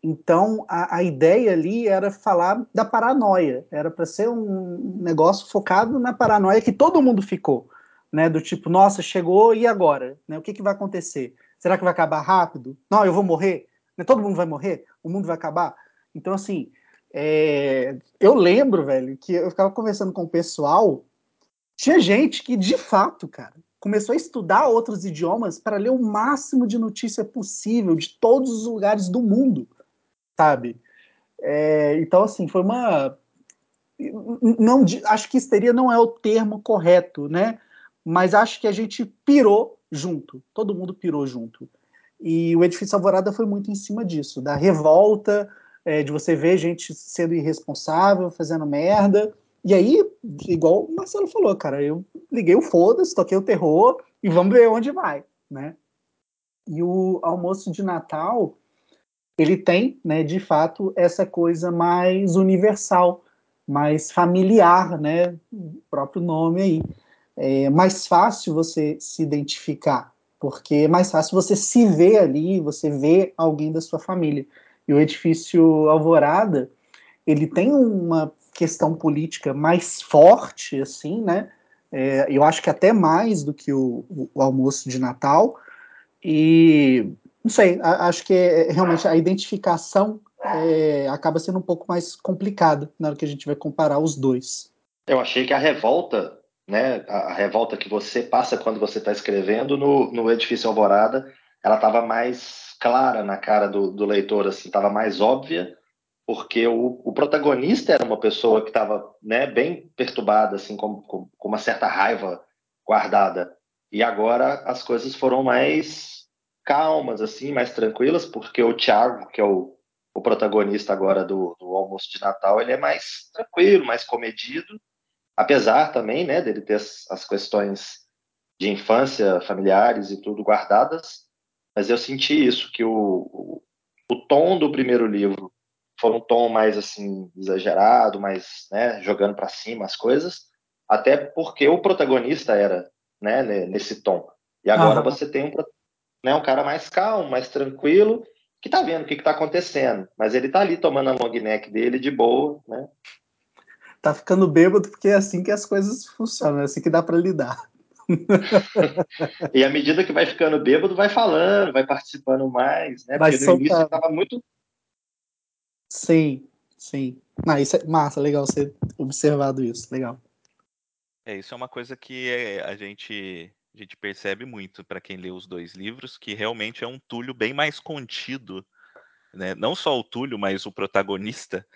Então, a, a ideia ali era falar da paranoia, era para ser um negócio focado na paranoia que todo mundo ficou né? Do tipo, nossa, chegou e agora? Né, o que, que vai acontecer? Será que vai acabar rápido? Não, eu vou morrer? Né, todo mundo vai morrer? O mundo vai acabar? Então, assim, é... eu lembro, velho, que eu ficava conversando com o pessoal, tinha gente que, de fato, cara, começou a estudar outros idiomas para ler o máximo de notícia possível de todos os lugares do mundo, sabe? É... então, assim, foi uma não acho que histeria não é o termo correto, né? mas acho que a gente pirou junto, todo mundo pirou junto. E o Edifício Alvorada foi muito em cima disso, da revolta, é, de você ver gente sendo irresponsável, fazendo merda. E aí, igual o Marcelo falou, cara, eu liguei o foda-se, toquei o terror e vamos ver onde vai, né? E o almoço de Natal, ele tem, né, de fato, essa coisa mais universal, mais familiar, né? O próprio nome aí é mais fácil você se identificar, porque é mais fácil você se ver ali, você ver alguém da sua família. E o edifício Alvorada, ele tem uma questão política mais forte, assim, né? É, eu acho que até mais do que o, o, almoço de Natal. E não sei, a, acho que é, realmente a identificação é, acaba sendo um pouco mais complicada na hora que a gente vai comparar os dois. Eu achei que a revolta né, a, revolta que você passa quando você está escrevendo no, no Edifício Alvorada, ela estava mais clara na cara do, do leitor, assim, estava mais óbvia, porque o, o, protagonista era uma pessoa que estava né, bem perturbada, assim, com, com, com, uma certa raiva guardada. E agora as coisas foram mais calmas, assim, mais tranquilas, porque o Tiago, que é o, o protagonista agora do, do almoço de Natal, ele é mais tranquilo, mais comedido, apesar também né, dele ter as, as questões de infância, familiares e tudo guardadas, mas eu senti isso, que o, o, o tom do primeiro livro foi um tom mais assim exagerado, mais né, jogando para cima as coisas, até porque o protagonista era né, nesse tom. E agora uhum. você tem um, né, um cara mais calmo, mais tranquilo, que tá vendo o que, que tá acontecendo, mas ele tá ali tomando a long neck dele de boa, né? tá ficando bêbado porque é assim que as coisas funcionam, é assim que dá para lidar. E à medida que vai ficando bêbado, vai falando, vai participando mais, né? Vai porque soltando. no início estava muito. Sim, sim. Não, isso é massa, legal você observado isso, legal. É, isso é uma coisa que é, a gente a gente percebe muito para quem lê os dois livros, que realmente é um Túlio bem mais contido né? Não só o Túlio, mas o protagonista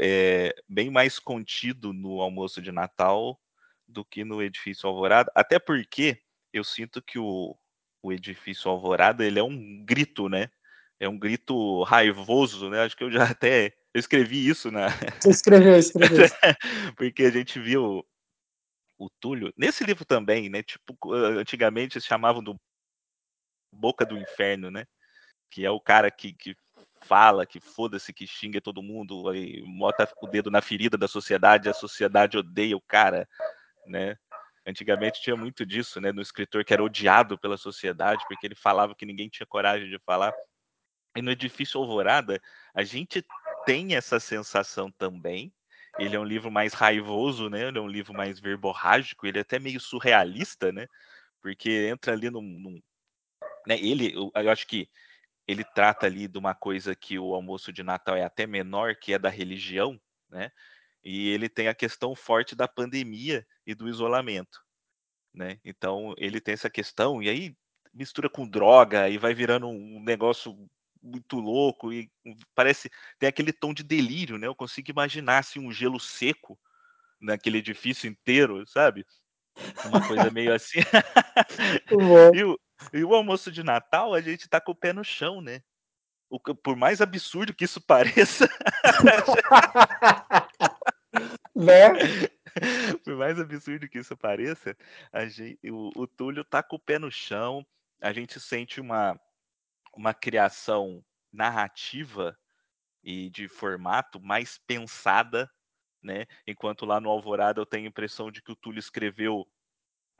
é bem mais contido no almoço de Natal do que no Edifício Alvorada, até porque eu sinto que o, o Edifício Alvorada ele é um grito, né? É um grito raivoso, né? Acho que eu já até eu escrevi isso na. Você escreveu, escreveu. porque a gente viu o Túlio nesse livro também, né? Tipo, antigamente eles chamavam do Boca do Inferno, né? Que é o cara que, que fala, que foda-se, que xinga todo mundo, aí bota o dedo na ferida da sociedade, a sociedade odeia o cara, né? Antigamente tinha muito disso, né? No escritor que era odiado pela sociedade, porque ele falava que ninguém tinha coragem de falar. E no Edifício Alvorada, a gente tem essa sensação também. Ele é um livro mais raivoso, né? Ele é um livro mais verborrágico, ele é até meio surrealista, né? Porque entra ali num. num né? Ele, eu, eu acho que ele trata ali de uma coisa que o almoço de Natal é até menor, que é da religião, né? E ele tem a questão forte da pandemia e do isolamento, né? Então ele tem essa questão e aí mistura com droga e vai virando um negócio muito louco e parece tem aquele tom de delírio, né? Eu consigo imaginar assim, um gelo seco naquele edifício inteiro, sabe? Uma coisa meio assim. e, o, e o almoço de Natal, a gente tá com o pé no chão, né? o, por mais absurdo que isso pareça. Né? Por mais absurdo que isso pareça, gente, o, o Túlio tá com o pé no chão, a gente sente uma, uma criação narrativa e de formato mais pensada, né? Enquanto lá no Alvorada eu tenho a impressão de que o Túlio escreveu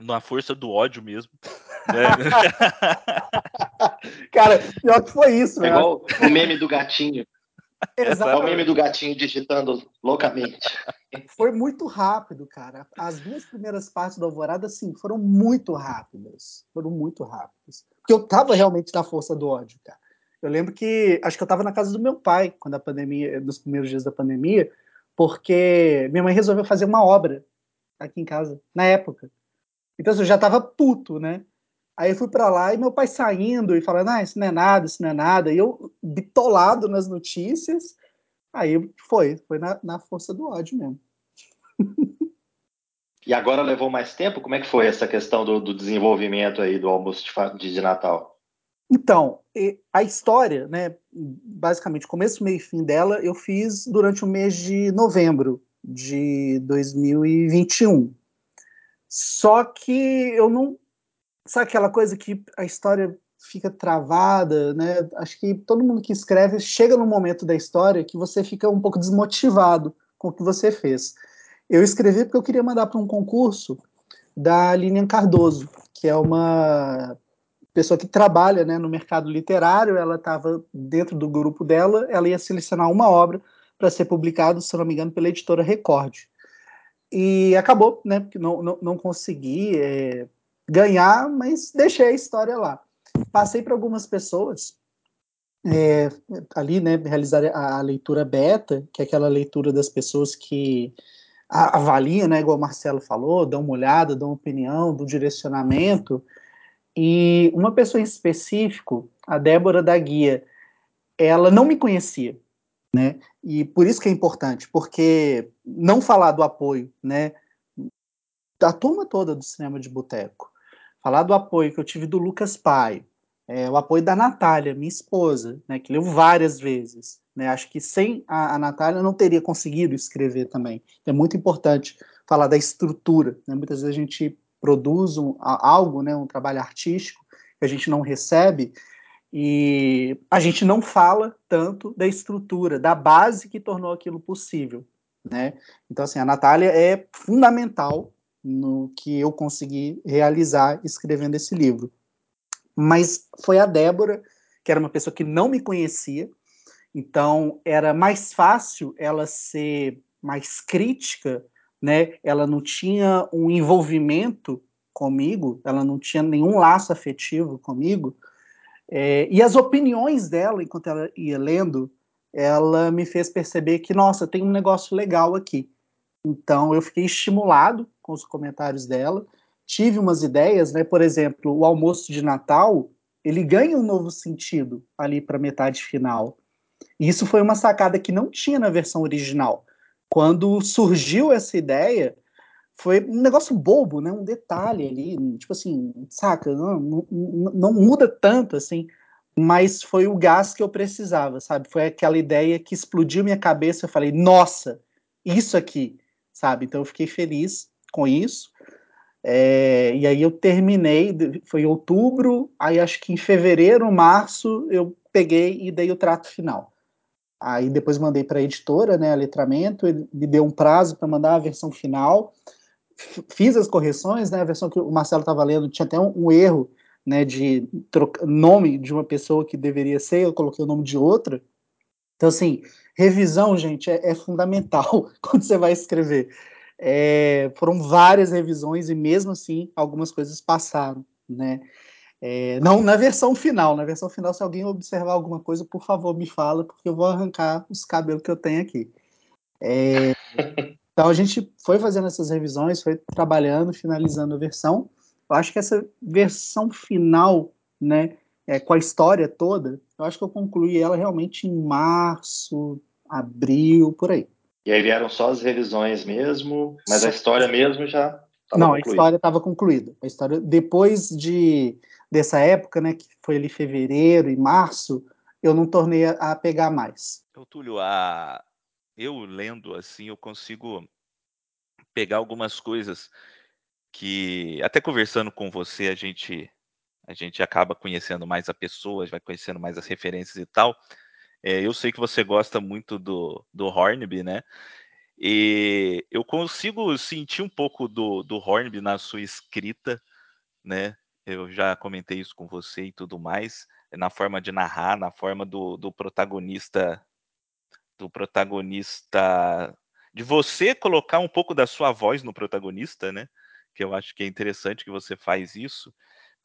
na força do ódio mesmo. Né? Cara, pior que foi isso, É igual o meme do gatinho. Exato. É o meme do gatinho digitando loucamente. Foi muito rápido, cara. As duas primeiras partes da Alvorada, sim, foram muito rápidas. Foram muito rápidas. Porque eu tava realmente na força do ódio, cara. Eu lembro que, acho que eu tava na casa do meu pai, quando a pandemia, nos primeiros dias da pandemia, porque minha mãe resolveu fazer uma obra aqui em casa, na época. Então, assim, eu já tava puto, né? Aí eu fui para lá e meu pai saindo e falando, ah, isso não é nada, isso não é nada. E eu bitolado nas notícias. Aí foi, foi na, na força do ódio mesmo. E agora levou mais tempo? Como é que foi essa questão do, do desenvolvimento aí do almoço de, de Natal? Então, a história, né, basicamente, começo, meio e fim dela, eu fiz durante o mês de novembro de 2021. Só que eu não. Sabe aquela coisa que a história fica travada, né? Acho que todo mundo que escreve chega no momento da história que você fica um pouco desmotivado com o que você fez. Eu escrevi porque eu queria mandar para um concurso da Lilian Cardoso, que é uma pessoa que trabalha né, no mercado literário. Ela estava dentro do grupo dela, ela ia selecionar uma obra para ser publicado, se não me engano, pela editora Record. E acabou, né? Porque não, não, não consegui é, ganhar, mas deixei a história lá. Passei para algumas pessoas é, ali, né, realizar a, a, leitura beta, que é aquela leitura das pessoas que avalia, né, igual o Marcelo falou, dão uma olhada, dão uma opinião, do direcionamento. E uma pessoa em específico, a Débora da Guia, ela não me conhecia, né? E por isso que é importante, porque não falar do apoio, né, da turma toda do cinema de boteco, falar do apoio que eu tive do Lucas Pai, é, o apoio da Natália, minha esposa, né, que leu várias vezes. Né, acho que sem a, a Natália eu não teria conseguido escrever também. Então, é muito importante falar da estrutura. Né, muitas vezes a gente produz um, algo, né, um trabalho artístico, que a gente não recebe, e a gente não fala tanto da estrutura, da base que tornou aquilo possível. Né? Então, assim, a Natália é fundamental no que eu consegui realizar escrevendo esse livro. Mas foi a Débora, que era uma pessoa que não me conhecia, então era mais fácil ela ser mais crítica, né? Ela não tinha um envolvimento comigo, ela não tinha nenhum laço afetivo comigo. É, e as opiniões dela, enquanto ela ia lendo, ela me fez perceber que, nossa, tem um negócio legal aqui. Então eu fiquei estimulado com os comentários dela, tive umas ideias, né? Por exemplo, o almoço de Natal, ele ganha um novo sentido ali para metade final. E isso foi uma sacada que não tinha na versão original. Quando surgiu essa ideia, foi um negócio bobo, né? Um detalhe ali, tipo assim, saca? Não, não, não muda tanto assim, mas foi o gás que eu precisava, sabe? Foi aquela ideia que explodiu minha cabeça. Eu falei, nossa, isso aqui, sabe? Então eu fiquei feliz com isso. É, e aí eu terminei, foi outubro, aí acho que em fevereiro, março, eu peguei e dei o trato final. Aí depois mandei para a editora, né, a letramento, ele me deu um prazo para mandar a versão final. Fiz as correções, né, a versão que o Marcelo estava lendo tinha até um, um erro, né, de nome de uma pessoa que deveria ser, eu coloquei o nome de outra. Então, assim, revisão, gente, é, é fundamental quando você vai escrever. É, foram várias revisões e mesmo assim algumas coisas passaram, né? É, não na versão final, na versão final, se alguém observar alguma coisa, por favor, me fala, porque eu vou arrancar os cabelos que eu tenho aqui. É, então a gente foi fazendo essas revisões, foi trabalhando, finalizando a versão. Eu acho que essa versão final, né, é, com a história toda, eu acho que eu concluí ela realmente em março, abril, por aí. E aí vieram só as revisões mesmo, mas a história mesmo já Não, concluída. a história estava concluída. A história depois de dessa época, né, que foi ali fevereiro e março, eu não tornei a, a pegar mais. Eu, Túlio, a... eu lendo assim, eu consigo pegar algumas coisas que, até conversando com você, a gente a gente acaba conhecendo mais a pessoa, vai conhecendo mais as referências e tal. É, eu sei que você gosta muito do, do Hornby, né? E eu consigo sentir um pouco do, do Hornby na sua escrita, né? Eu já comentei isso com você e tudo mais, na forma de narrar, na forma do, do protagonista, do protagonista, de você colocar um pouco da sua voz no protagonista, né? Que eu acho que é interessante que você faz isso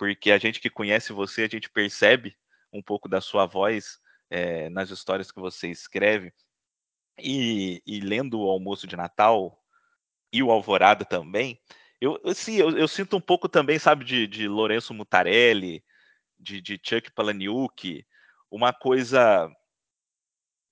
porque a gente que conhece você, a gente percebe um pouco da sua voz é, nas histórias que você escreve. E, e, lendo o Almoço de Natal e o Alvorada também, eu, assim, eu, eu sinto um pouco também, sabe, de, de Lourenço Mutarelli, de, de Chuck Palahniuk, uma coisa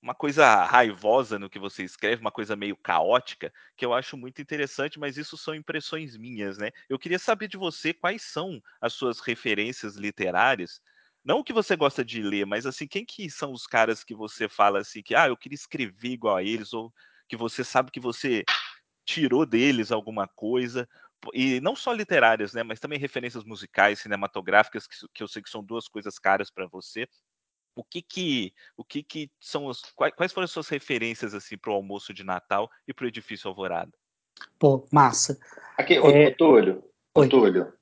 uma coisa raivosa no que você escreve, uma coisa meio caótica, que eu acho muito interessante, mas isso são impressões minhas, né? Eu queria saber de você quais são as suas referências literárias, não o que você gosta de ler, mas assim, quem que são os caras que você fala assim que, ah, eu queria escrever igual a eles, ou que você sabe que você tirou deles alguma coisa, e não só literárias, né, mas também referências musicais, cinematográficas, que, que eu sei que são duas coisas caras para você o que que, o que que são os, quais, quais foram as suas referências assim para o almoço de Natal e para o edifício Alvorada? Pô, massa. Aqui, é... Túlio, Túlio,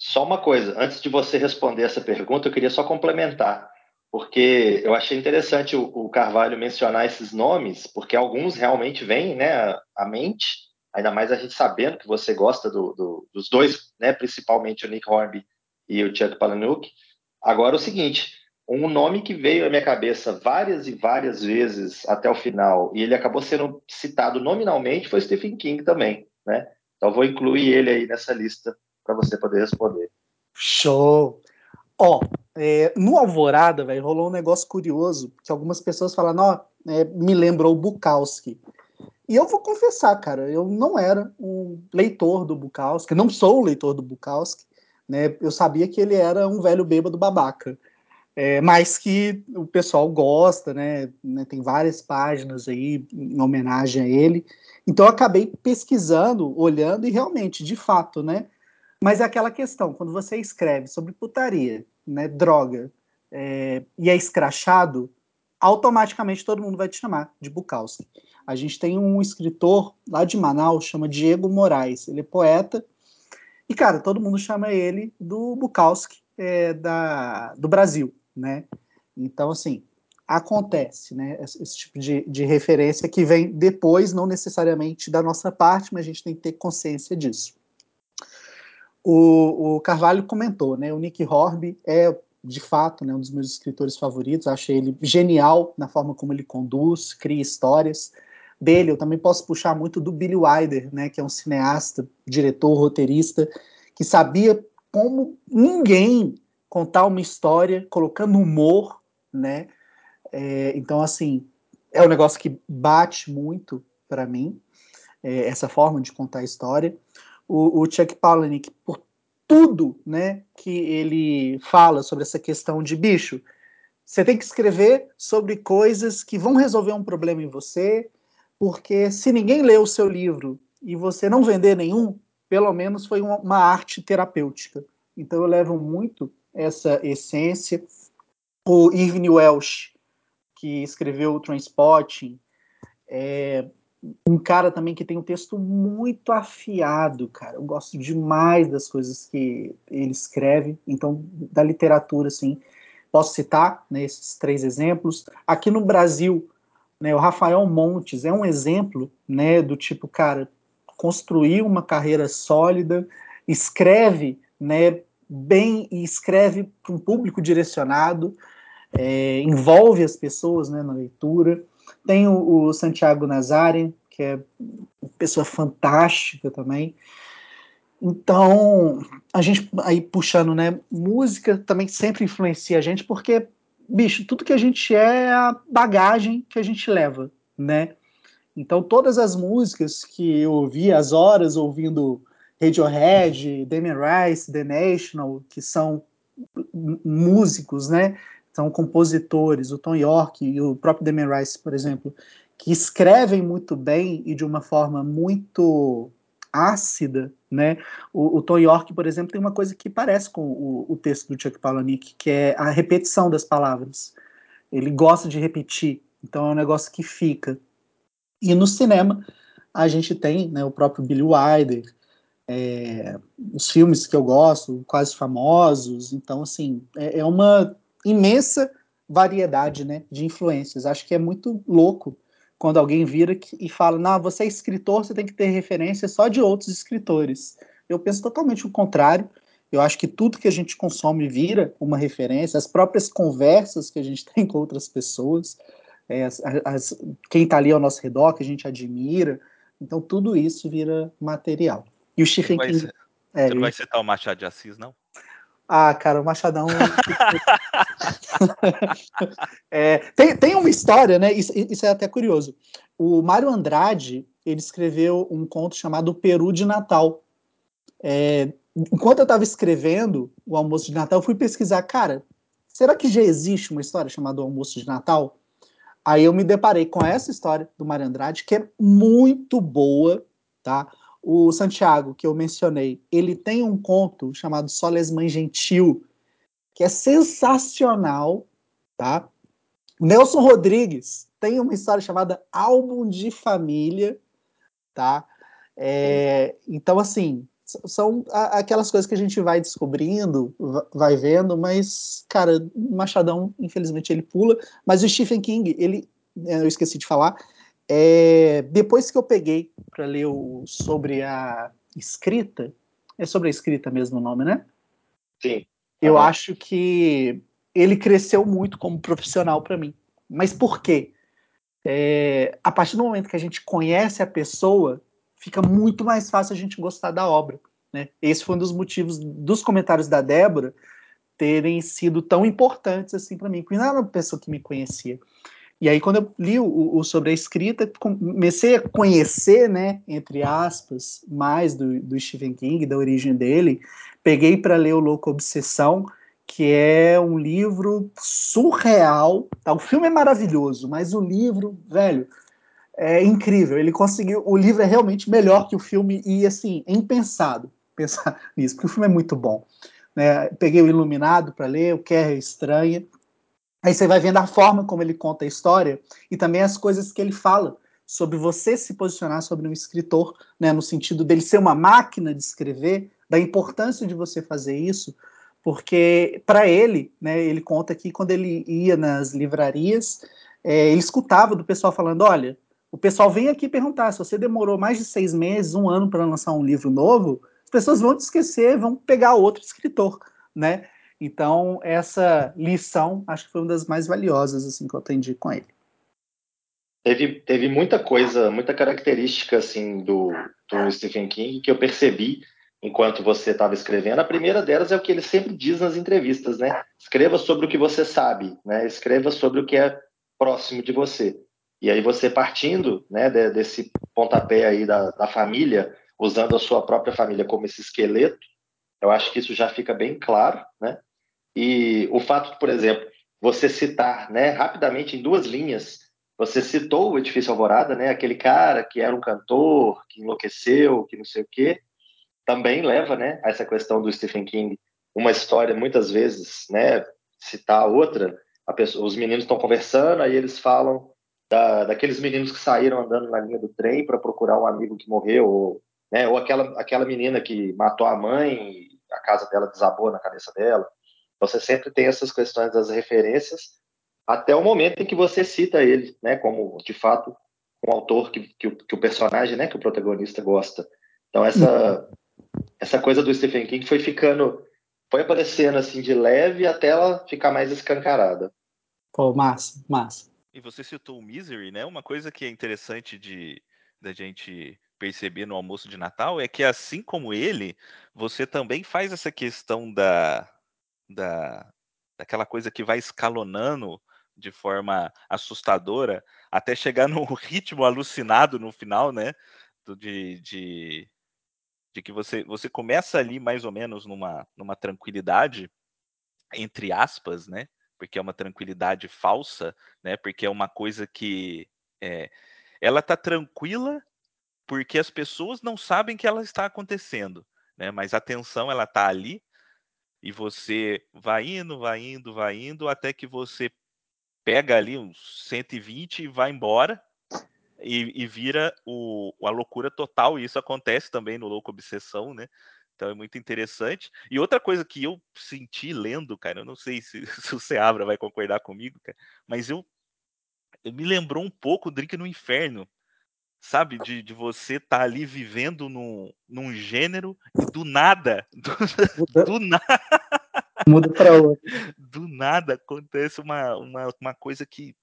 só uma coisa, antes de você responder essa pergunta, eu queria só complementar, porque eu achei interessante o, Carvalho mencionar esses nomes, porque alguns realmente vêm né, à mente, ainda mais a gente sabendo que você gosta do, do, dos dois, né, principalmente o Nick Hornby e o Chuck Palahniuk. Agora, o seguinte, um nome que veio à minha cabeça várias e várias vezes até o final, e ele acabou sendo citado nominalmente, foi Stephen King também, né? Então vou incluir ele aí nessa lista para você poder responder. Show! Ó, é, no Alvorada, velho, rolou um negócio curioso, que algumas pessoas falaram, ó, é, me lembrou o Bukowski. E eu vou confessar, cara, eu não era um leitor do Bukowski, não sou o leitor do Bukowski, né? Eu sabia que ele era um velho bêbado babaca é, mas que o pessoal gosta, né, né, Tem várias páginas aí em homenagem a ele. Então eu acabei pesquisando, olhando e realmente, de fato, né? Mas é aquela questão, quando você escreve sobre putaria, né, droga, é, e é escrachado, automaticamente todo mundo vai te chamar de Bukowski. A gente tem um escritor lá de Manaus, chama Diego Moraes. Ele é poeta. E, cara, todo mundo chama ele do Bukowski é, da, do Brasil né? Então, assim, acontece, né? Esse, tipo de, de referência que vem depois, não necessariamente da nossa parte, mas a gente tem que ter consciência disso. O, o Carvalho comentou, né? O Nick Horby é de fato, né, um dos meus escritores favoritos. Acho ele genial na forma como ele conduz, cria histórias. Dele, eu também posso puxar muito do Billy Wilder, né, que é um cineasta, diretor, roteirista, que sabia como ninguém contar uma história colocando humor, né? É, então, assim, é um negócio que bate muito para mim, é, essa forma de contar a história. O, o Chuck Palahniuk, por tudo né, que ele fala sobre essa questão de bicho, você tem que escrever sobre coisas que vão resolver um problema em você, porque se ninguém lê o seu livro e você não vender nenhum, pelo menos foi uma, uma arte terapêutica. Então eu levo muito essa essência. O Irving Welsh, que escreveu o Transpotting, é um cara também que tem um texto muito afiado, cara. Eu gosto demais das coisas que ele escreve. Então, da literatura, assim, posso citar né, esses três exemplos. Aqui no Brasil, né, o Rafael Montes é um exemplo né, do tipo, cara, construiu uma carreira sólida, escreve né, bem e escreve para um público direcionado, é, envolve as pessoas né, na leitura. Tem o, o Santiago Nazaré, que é uma pessoa fantástica também. Então, a gente aí puxando, né, música também sempre influencia a gente, porque, bicho, tudo que a gente é é a bagagem que a gente leva, né? Então, todas as músicas que eu ouvi, as horas ouvindo Radiohead, Damien Rice, The National, que são músicos, né, são compositores, o Tom York e o próprio Damien Rice, por exemplo, que escrevem muito bem e de uma forma muito ácida, né? O, o Tom York, por exemplo, tem uma coisa que parece com o, o texto do Chuck Palahniuk, que é a repetição das palavras. Ele gosta de repetir, então é um negócio que fica. E no cinema a gente tem né, o próprio Billy Wilder, é, os filmes que eu gosto, quase famosos. Então, assim, é, é uma imensa variedade né, de influências. Acho que é muito louco quando alguém vira e fala: Não, você é escritor, você tem que ter referência só de outros escritores. Eu penso totalmente o contrário. Eu acho que tudo que a gente consome vira uma referência, as próprias conversas que a gente tem com outras pessoas, é, as, as, quem está ali ao nosso redor, que a gente admira. Então, tudo isso vira material. E o Stephen King. Ser, é, você não vai citar o Machado de Assis, não? Ah, cara, o Machadão. é, tem, tem uma história, né? Isso, isso, é até curioso. O Mário Andrade ele escreveu um conto chamado Peru de Natal. É, enquanto eu estava escrevendo o Almoço de Natal, eu fui pesquisar, cara, será que já existe uma história chamada Almoço de Natal? Aí eu me deparei com essa história do Mário Andrade, que é muito boa, tá? O Santiago, que eu mencionei, ele tem um conto chamado Soles Mãe Gentil, que é sensacional, tá? Nelson Rodrigues tem uma história chamada Álbum de Família, tá? É, então, assim, são aquelas coisas que a gente vai descobrindo, vai vendo, mas, cara, Machadão, infelizmente, ele pula. Mas o Stephen King, ele, eu esqueci de falar, é, depois que eu peguei para ler o, sobre a escrita, é sobre a escrita mesmo o nome, né? Sim. Eu acho que ele cresceu muito como profissional para mim. Mas por quê? É, a partir do momento que a gente conhece a pessoa, fica muito mais fácil a gente gostar da obra. Né? Esse foi um dos motivos dos comentários da Débora terem sido tão importantes assim para mim, porque não era uma pessoa que me conhecia. E aí, quando eu li o, o, sobre a escrita, comecei a conhecer, né, entre aspas, mais do, do Stephen King, da origem dele. Peguei para ler O Louco Obsessão, que é um livro surreal. Tá? O filme é maravilhoso, mas o livro, velho, é incrível. Ele conseguiu. O livro é realmente melhor que o filme e, assim, é impensado pensar nisso, porque o filme é muito bom. Né? Peguei o Iluminado para ler, o Quer é Estranha. Aí você vai vendo a forma como ele conta a história e também as coisas que ele fala sobre você se posicionar sobre um escritor, né, no sentido dele ser uma máquina de escrever, da importância de você fazer isso, porque para ele, né, ele conta que quando ele ia nas livrarias, é, ele escutava do pessoal falando, olha, o pessoal vem aqui perguntar se você demorou mais de seis meses, um ano para lançar um livro novo, as pessoas vão te esquecer, vão pegar outro escritor, né? Então, essa lição acho que foi uma das mais valiosas assim que eu aprendi com ele. Teve, teve muita coisa, muita característica assim do, do Stephen King que eu percebi enquanto você estava escrevendo. A primeira delas é o que ele sempre diz nas entrevistas, né? Escreva sobre o que você sabe, né? Escreva sobre o que é próximo de você. E aí você partindo, né, desse pontapé aí da, da família, usando a sua própria família como esse esqueleto, eu acho que isso já fica bem claro, né? E o fato por exemplo, você citar, né, rapidamente em duas linhas, você citou o Edifício Alvorada, né, aquele cara que era um cantor, que enlouqueceu, que não sei o quê, também leva, né, a essa questão do Stephen King, uma história muitas vezes, né, citar outra, pessoa, os meninos estão conversando, aí eles falam da, daqueles meninos que saíram andando na linha do trem para procurar um amigo que morreu, ou, né, ou aquela, aquela menina que matou a mãe, e a casa dela desabou na cabeça dela. Você sempre tem essas questões das referências até o momento em que você cita ele, né, como de fato um autor que, que, que o personagem, né, que o protagonista gosta. Então essa essa coisa do Stephen King foi ficando, foi aparecendo assim de leve até ela ficar mais escancarada. Pô, massa, massa. E você citou o Misery, né? Uma coisa que é interessante de da gente perceber no almoço de Natal é que assim como ele, você também faz essa questão da da, daquela coisa que vai escalonando de forma assustadora até chegar no ritmo alucinado no final, né? De, de, de que você, você começa ali mais ou menos numa, numa tranquilidade, entre aspas, né? porque é uma tranquilidade falsa, né? Porque é uma coisa que é, ela tá tranquila porque as pessoas não sabem que ela está acontecendo, né? Mas a tensão ela tá ali e você vai indo, vai indo, vai indo até que você pega ali uns 120 e vai embora e, e vira o, a loucura total. E isso acontece também no Louco Obsessão, né? Então é muito interessante. E outra coisa que eu senti lendo, cara, eu não sei se, se o Seabra vai concordar comigo, cara, mas eu, eu me lembrou um pouco o Drink no Inferno, sabe? De, de você estar tá ali vivendo num, num gênero e do nada, do, do nada. Muda para outro. Do nada acontece uma, uma, uma coisa que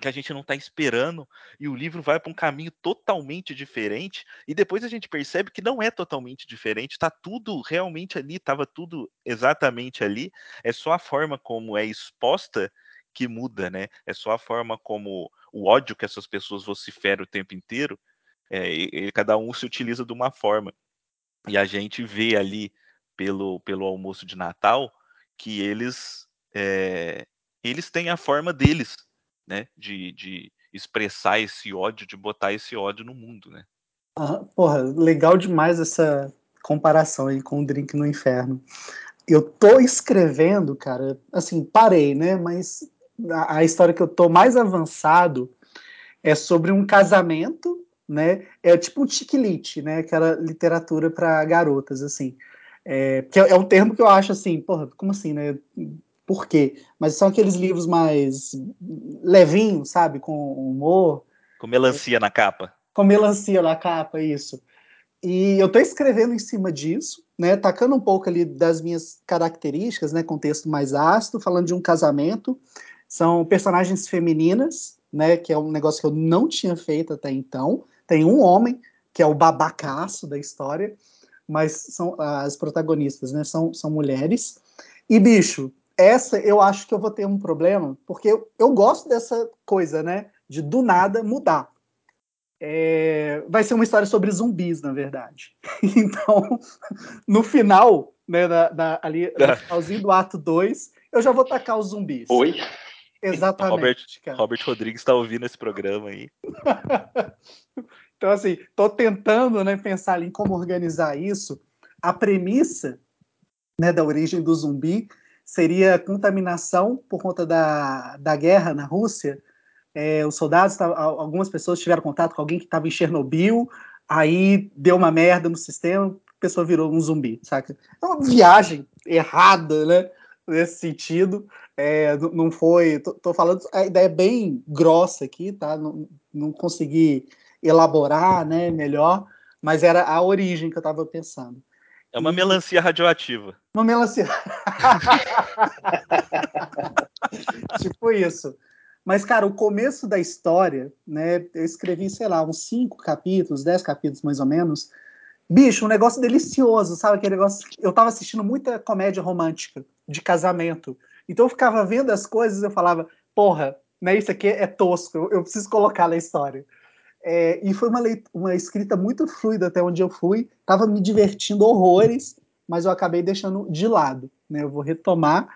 que a gente não está esperando e o livro vai para um caminho totalmente diferente e depois a gente percebe que não é totalmente diferente, está tudo realmente ali, estava tudo exatamente ali, é só a forma como é exposta que muda, né? É só a forma como o ódio que essas pessoas vociferam o tempo inteiro, é, e, cada um se utiliza de uma forma. E a gente vê ali pelo, pelo almoço de Natal que eles é, eles têm a forma deles, né, de, de expressar esse ódio, de botar esse ódio no mundo, né? Ah, porra, legal demais essa comparação aí com o Drink no Inferno. Eu tô escrevendo, cara, assim, parei, né, mas a, a história que eu tô mais avançado é sobre um casamento, né, é tipo um chiquilite, né, aquela literatura para garotas, assim, é, que é, é um termo que eu acho assim, porra, como assim, né, por quê. Mas são aqueles livros mais levinhos, sabe? Com humor. Com melancia na capa. Com melancia na capa, isso. E eu estou escrevendo em cima disso, né? Tacando um pouco ali das minhas características, né? Contexto mais ácido, falando de um casamento. São personagens femininas, né? Que é um negócio que eu não tinha feito até então. Tem um homem, que é o babacaço da história, mas são as protagonistas, né? São, são mulheres. E, bicho, essa eu acho que eu vou ter um problema, porque eu, eu gosto dessa coisa, né? De do nada mudar. É, vai ser uma história sobre zumbis, na verdade. Então, no final, né, da, da, ali, no finalzinho do ato 2, eu já vou tacar os zumbis. Oi? Exatamente. Robert, Robert Rodrigues está ouvindo esse programa aí. então, assim, tô tentando né, pensar em como organizar isso. A premissa né, da origem do zumbi seria contaminação por conta da, da guerra na Rússia. É, os soldados, algumas pessoas tiveram contato com alguém que estava em Chernobyl, aí deu uma merda no sistema, a pessoa virou um zumbi, saca? É uma viagem errada, né? Nesse sentido. É, não foi. Tô, tô, falando. A ideia é bem grossa aqui, tá? Não, não consegui elaborar né, melhor, mas era a origem que eu estava pensando. É uma melancia radioativa. Uma melancia. tipo isso. Mas, cara, o começo da história, né? Eu escrevi, sei lá, uns cinco capítulos, dez capítulos mais ou menos. Bicho, um negócio delicioso, sabe? Aquele negócio. Eu tava assistindo muita comédia romântica de casamento. Então eu ficava vendo as coisas eu falava, porra, né? Isso aqui é tosco, eu preciso colocar na história. É, e foi uma, uma escrita muito fluida até onde eu fui. Estava me divertindo horrores, mas eu acabei deixando de lado. Né? Eu vou retomar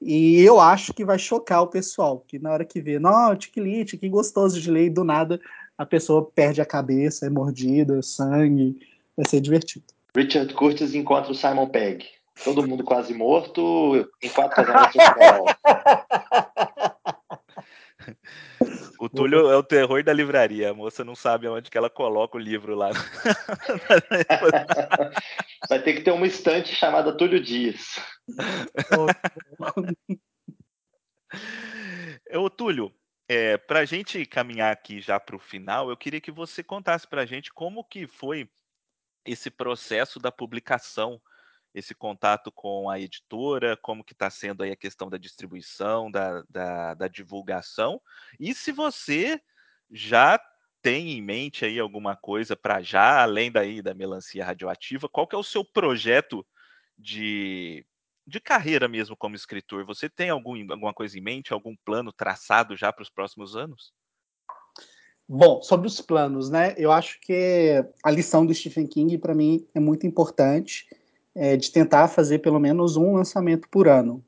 e eu acho que vai chocar o pessoal, que na hora que vê, não, tiquilite, que gostoso de ler, e do nada a pessoa perde a cabeça, é mordida, sangue, vai ser divertido. Richard Curtis encontra o Simon Pegg. Todo mundo quase morto, em quatro casamentos O Túlio é o terror da livraria. A moça não sabe onde que ela coloca o livro lá. Vai ter que ter uma estante chamada Túlio Dias. Ô, Túlio, é, para a gente caminhar aqui já para o final, eu queria que você contasse para a gente como que foi esse processo da publicação esse contato com a editora, como que está sendo aí a questão da distribuição, da, da, da, divulgação, e se você já tem em mente aí alguma coisa para já, além daí da melancia radioativa, qual que é o seu projeto de, de carreira mesmo como escritor? Você tem algum, alguma coisa em mente, algum plano traçado já para os próximos anos? Bom, sobre os planos, né? Eu acho que a lição do Stephen King para mim é muito importante é, de tentar fazer pelo menos um lançamento por ano.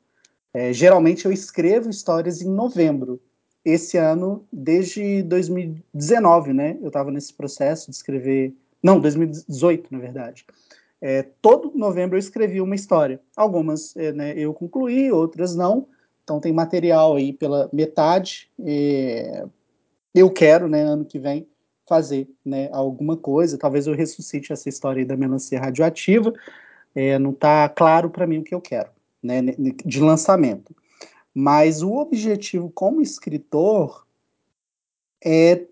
É, geralmente eu escrevo histórias em novembro. Esse ano, desde 2019, né? Eu estava nesse processo de escrever. Não, 2018, na verdade. É, todo novembro eu escrevi uma história. Algumas é, né, eu concluí, outras não. Então tem material aí pela metade. É, eu quero, né, ano que vem, fazer né, alguma coisa. Talvez eu ressuscite essa história aí da melancia radioativa. É, não está claro para mim o que eu quero, né, de lançamento. Mas o objetivo como escritor é,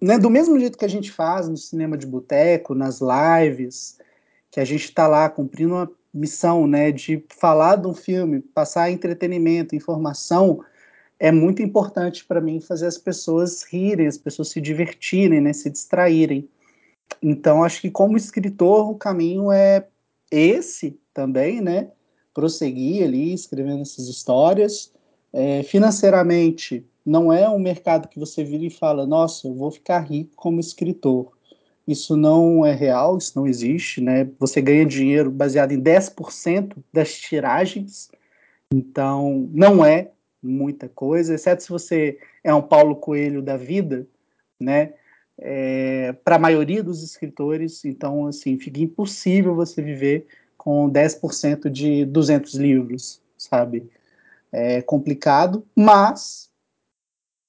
né, do mesmo jeito que a gente faz no cinema de boteco, nas lives, que a gente está lá cumprindo uma missão, né, de falar de um filme, passar entretenimento, informação, é muito importante para mim fazer as pessoas rirem, as pessoas se divertirem, né, se distraírem. Então, acho que como escritor, o caminho é esse também, né? Prosseguir ali, escrevendo essas histórias. É, financeiramente, não é um mercado que você vira e fala, nossa, eu vou ficar rico como escritor. Isso não é real, isso não existe, né? Você ganha dinheiro baseado em 10% das tiragens, então não é muita coisa, exceto se você é um Paulo Coelho da vida, né? É, para a maioria dos escritores, então, assim, fica impossível você viver com 10% de 200 livros, sabe? É complicado, mas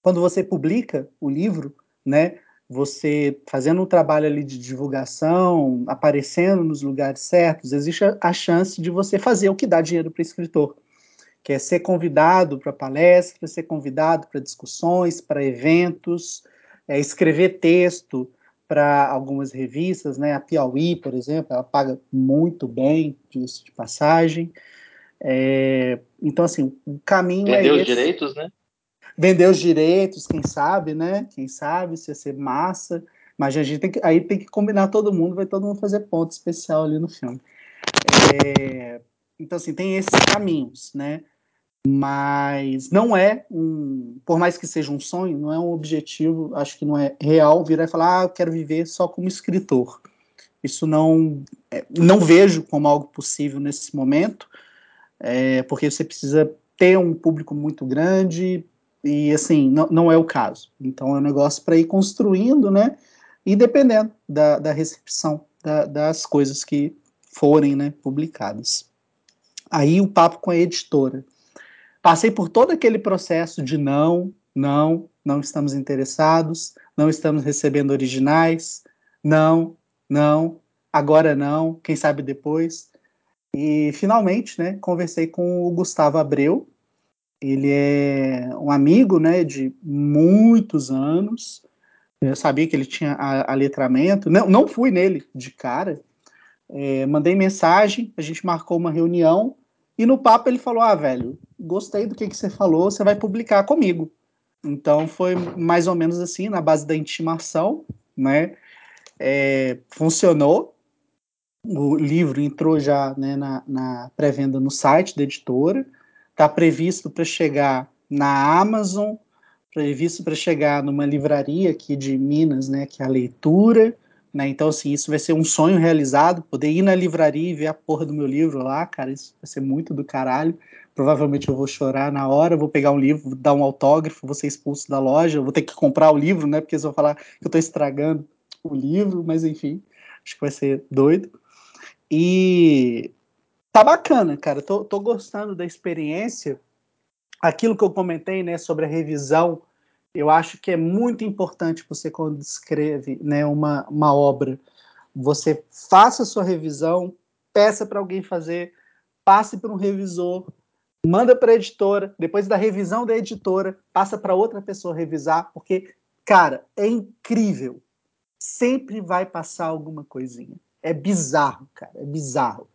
quando você publica o livro, né, você fazendo um trabalho ali de divulgação, aparecendo nos lugares certos, existe a, chance de você fazer o que dá dinheiro para escritor, que é ser convidado para palestras, ser convidado para discussões, para eventos, é, escrever texto para algumas revistas, né? A Piauí, por exemplo, ela paga muito bem, disso de passagem. É, então, assim, o caminho Vender é os esse. direitos, né? Vender os direitos, quem sabe, né? Quem sabe, se ia ser massa. Mas a gente tem que, aí tem que combinar todo mundo, vai todo mundo fazer ponto especial ali no filme. É, então, assim, tem esses caminhos, né? Mas não é um, por mais que seja um sonho, não é um objetivo, acho que não é real virar e falar, ah, eu quero viver só como escritor. Isso não, é, não vejo como algo possível nesse momento, é, porque você precisa ter um público muito grande e assim, não, não é o caso. Então é um negócio para ir construindo, né? E dependendo da, da recepção da, das coisas que forem né, publicadas. Aí o papo com a editora Passei por todo aquele processo de não, não, não estamos interessados, não estamos recebendo originais, não, não, agora não, quem sabe depois. E finalmente, né, conversei com o Gustavo Abreu. Ele é um amigo, né, de muitos anos. Eu sabia que ele tinha letramento. Não, não fui nele de cara. É, mandei mensagem, a gente marcou uma reunião e no papo ele falou: Ah, velho, gostei do que, que você falou, você vai publicar comigo. Então foi mais ou menos assim, na base da intimação, né? É, funcionou. O livro entrou já né, na, na pré-venda no site da editora. Está previsto para chegar na Amazon, previsto para chegar numa livraria aqui de Minas, né, que é a Leitura. Né? Então, assim, isso vai ser um sonho realizado, poder ir na livraria e ver a porra do meu livro lá, cara, isso vai ser muito do caralho. Provavelmente eu vou chorar na hora, vou pegar um livro, vou dar um autógrafo, vou ser expulso da loja, vou ter que comprar o livro, né? Porque eles vão falar que eu tô estragando o livro, mas enfim, acho que vai ser doido. E tá bacana, cara, tô, tô gostando da experiência. Aquilo que eu comentei, né, sobre a revisão eu acho que é muito importante você, quando escreve né, uma, uma obra, você faça a sua revisão, peça para alguém fazer, passe para um revisor, manda para a editora, depois da revisão da editora, passa para outra pessoa revisar, porque, cara, é incrível. Sempre vai passar alguma coisinha. É bizarro, cara, é bizarro.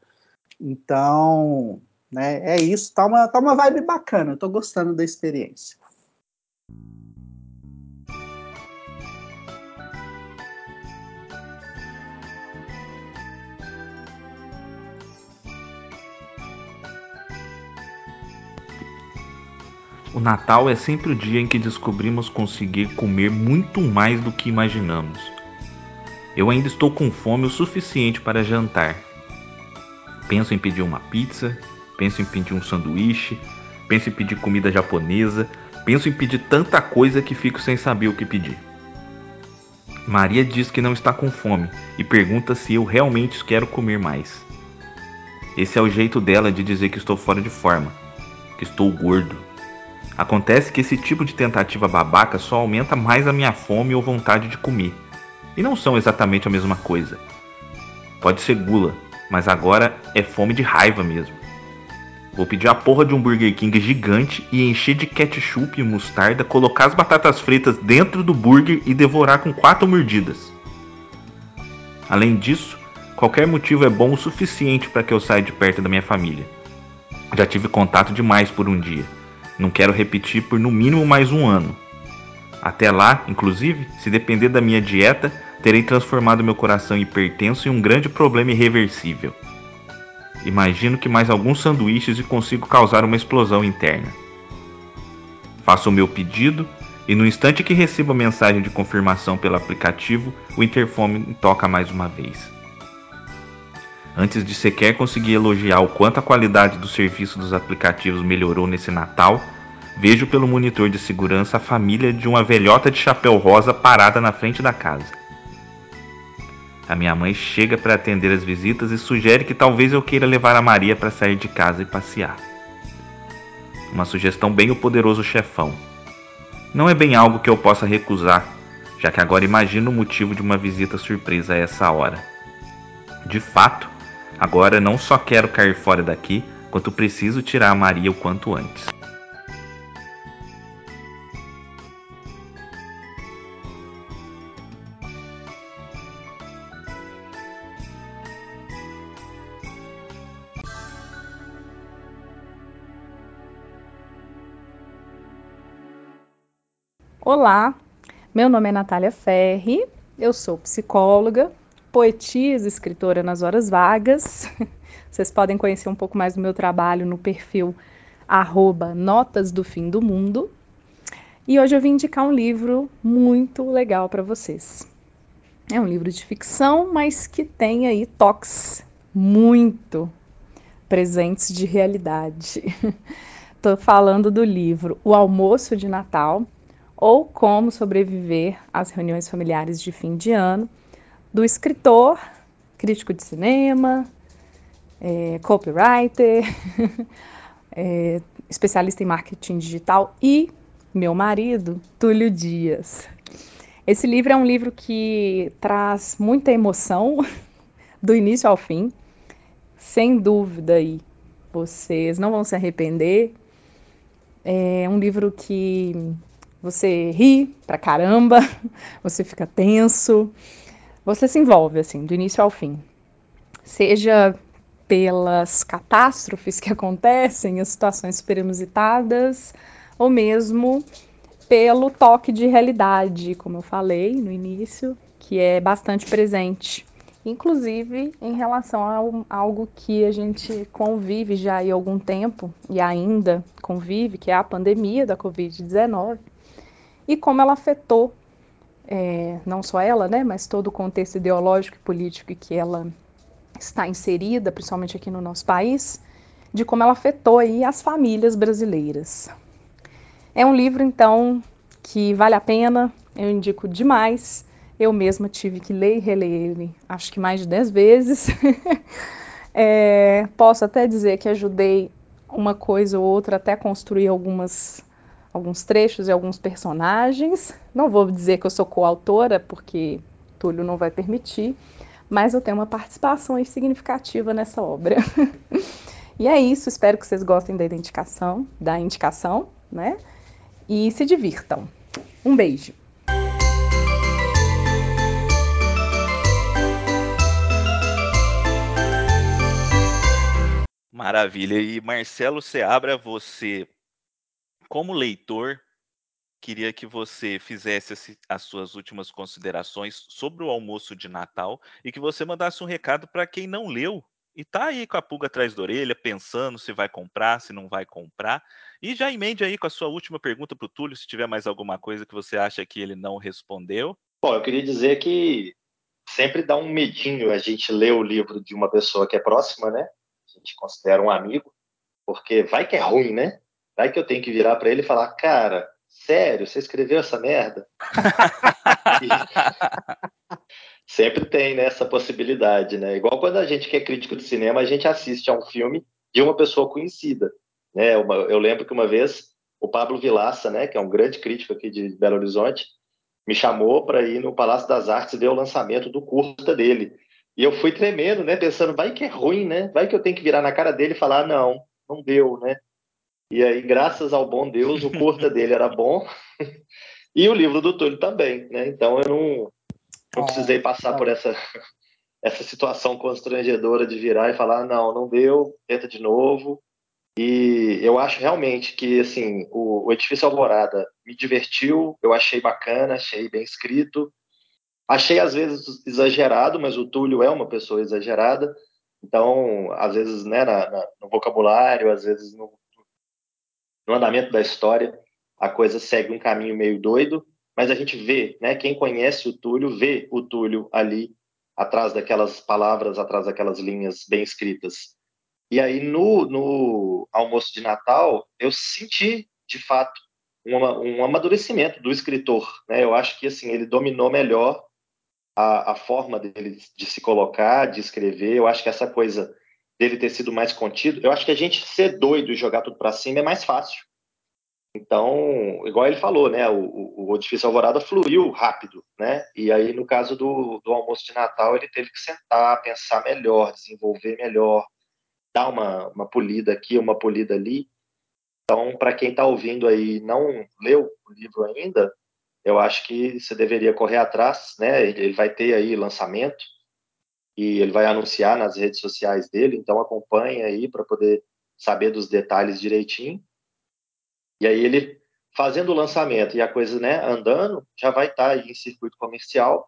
Então, né, é isso. Tá uma, tá uma vibe bacana, eu tô gostando da experiência. O Natal é sempre o dia em que descobrimos conseguir comer muito mais do que imaginamos. Eu ainda estou com fome o suficiente para jantar. Penso em pedir uma pizza, penso em pedir um sanduíche, penso em pedir comida japonesa, penso em pedir tanta coisa que fico sem saber o que pedir. Maria diz que não está com fome e pergunta se eu realmente quero comer mais. Esse é o jeito dela de dizer que estou fora de forma, que estou gordo. Acontece que esse tipo de tentativa babaca só aumenta mais a minha fome ou vontade de comer. E não são exatamente a mesma coisa. Pode ser gula, mas agora é fome de raiva mesmo. Vou pedir a porra de um Burger King gigante e encher de ketchup e mostarda, colocar as batatas fritas dentro do burger e devorar com quatro mordidas. Além disso, qualquer motivo é bom o suficiente para que eu saia de perto da minha família. Já tive contato demais por um dia. Não quero repetir por no mínimo mais um ano. Até lá, inclusive, se depender da minha dieta, terei transformado meu coração hipertenso em um grande problema irreversível. Imagino que mais alguns sanduíches e consigo causar uma explosão interna. Faço o meu pedido e no instante que recebo a mensagem de confirmação pelo aplicativo, o interfone toca mais uma vez. Antes de sequer conseguir elogiar o quanto a qualidade do serviço dos aplicativos melhorou nesse Natal, vejo pelo monitor de segurança a família de uma velhota de chapéu rosa parada na frente da casa. A minha mãe chega para atender as visitas e sugere que talvez eu queira levar a Maria para sair de casa e passear. Uma sugestão bem o poderoso chefão. Não é bem algo que eu possa recusar, já que agora imagino o motivo de uma visita surpresa a essa hora. De fato, agora não só quero cair fora daqui, quanto preciso tirar a Maria o quanto antes. Olá, meu nome é Natália Ferri, eu sou psicóloga, poetisa, escritora nas horas vagas. Vocês podem conhecer um pouco mais do meu trabalho no perfil arroba Notas do Fim do Mundo. E hoje eu vim indicar um livro muito legal para vocês. É um livro de ficção, mas que tem aí toques muito presentes de realidade. Estou falando do livro O Almoço de Natal, ou Como Sobreviver às Reuniões Familiares de Fim de Ano, do escritor, crítico de cinema, é, copywriter, é, especialista em marketing digital e meu marido, Túlio Dias. Esse livro é um livro que traz muita emoção do início ao fim, sem dúvida aí. Vocês não vão se arrepender. É um livro que você ri pra caramba, você fica tenso, você se envolve assim, do início ao fim. Seja pelas catástrofes que acontecem, as situações super inusitadas, ou mesmo pelo toque de realidade, como eu falei no início, que é bastante presente. Inclusive em relação a algo que a gente convive já há algum tempo e ainda convive, que é a pandemia da Covid-19 e como ela afetou é, não só ela, né, mas todo o contexto ideológico e político que ela está inserida, principalmente aqui no nosso país, de como ela afetou aí as famílias brasileiras. É um livro, então, que vale a pena, eu indico demais. Eu mesma tive que ler e reler ele, acho que mais de 10 vezes. é, posso até dizer que ajudei uma coisa ou outra até construir algumas alguns trechos e alguns personagens. Não vou dizer que eu sou coautora, porque Túlio não vai permitir, mas eu tenho uma participação significativa nessa obra. e é isso, espero que vocês gostem da identificação, da indicação, né? E se divirtam. Um beijo. Maravilha. E Marcelo Seabra, você como leitor, queria que você fizesse as suas últimas considerações sobre o almoço de Natal e que você mandasse um recado para quem não leu e tá aí com a pulga atrás da orelha, pensando se vai comprar, se não vai comprar. E já emende aí com a sua última pergunta para o Túlio, se tiver mais alguma coisa que você acha que ele não respondeu. Bom, eu queria dizer que sempre dá um medinho a gente ler o livro de uma pessoa que é próxima, né? A gente considera um amigo, porque vai que é ruim, né? Vai que eu tenho que virar para ele e falar, cara, sério, você escreveu essa merda? Sempre tem né, essa possibilidade, né? Igual quando a gente que é crítico de cinema, a gente assiste a um filme de uma pessoa conhecida. Né? Uma, eu lembro que uma vez o Pablo Vilaça, né, que é um grande crítico aqui de Belo Horizonte, me chamou para ir no Palácio das Artes ver o lançamento do curta dele. E eu fui tremendo, né, pensando, vai que é ruim, né? Vai que eu tenho que virar na cara dele e falar, não, não deu, né? E aí, graças ao bom Deus, o curta dele era bom e o livro do Túlio também, né? Então eu não, não precisei passar por essa essa situação constrangedora de virar e falar não, não deu, tenta de novo. E eu acho realmente que assim o, o Edifício Alvorada me divertiu, eu achei bacana, achei bem escrito, achei às vezes exagerado, mas o Túlio é uma pessoa exagerada, então às vezes né, na, na, no vocabulário, às vezes no, no andamento da história, a coisa segue um caminho meio doido, mas a gente vê, né, quem conhece o Túlio vê o Túlio ali atrás daquelas palavras, atrás daquelas linhas bem escritas. E aí, no, no almoço de Natal, eu senti, de fato, um, amadurecimento do escritor. Né? Eu acho que assim ele dominou melhor a, a, forma dele de se colocar, de escrever. Eu acho que essa coisa dele ter sido mais contido, eu acho que a gente ser doido e jogar tudo para cima é mais fácil. Então, igual ele falou, né, o, o, Edifício Alvorada fluiu rápido, né, e aí no caso do, do almoço de Natal ele teve que sentar, pensar melhor, desenvolver melhor, dar uma, uma polida aqui, uma polida ali. Então, para quem está ouvindo aí e não leu o livro ainda, eu acho que você deveria correr atrás, né, ele vai ter aí lançamento, e ele vai anunciar nas redes sociais dele, então acompanhe aí para poder saber dos detalhes direitinho. E aí ele fazendo o lançamento e a coisa né, andando, já vai estar tá aí em circuito comercial.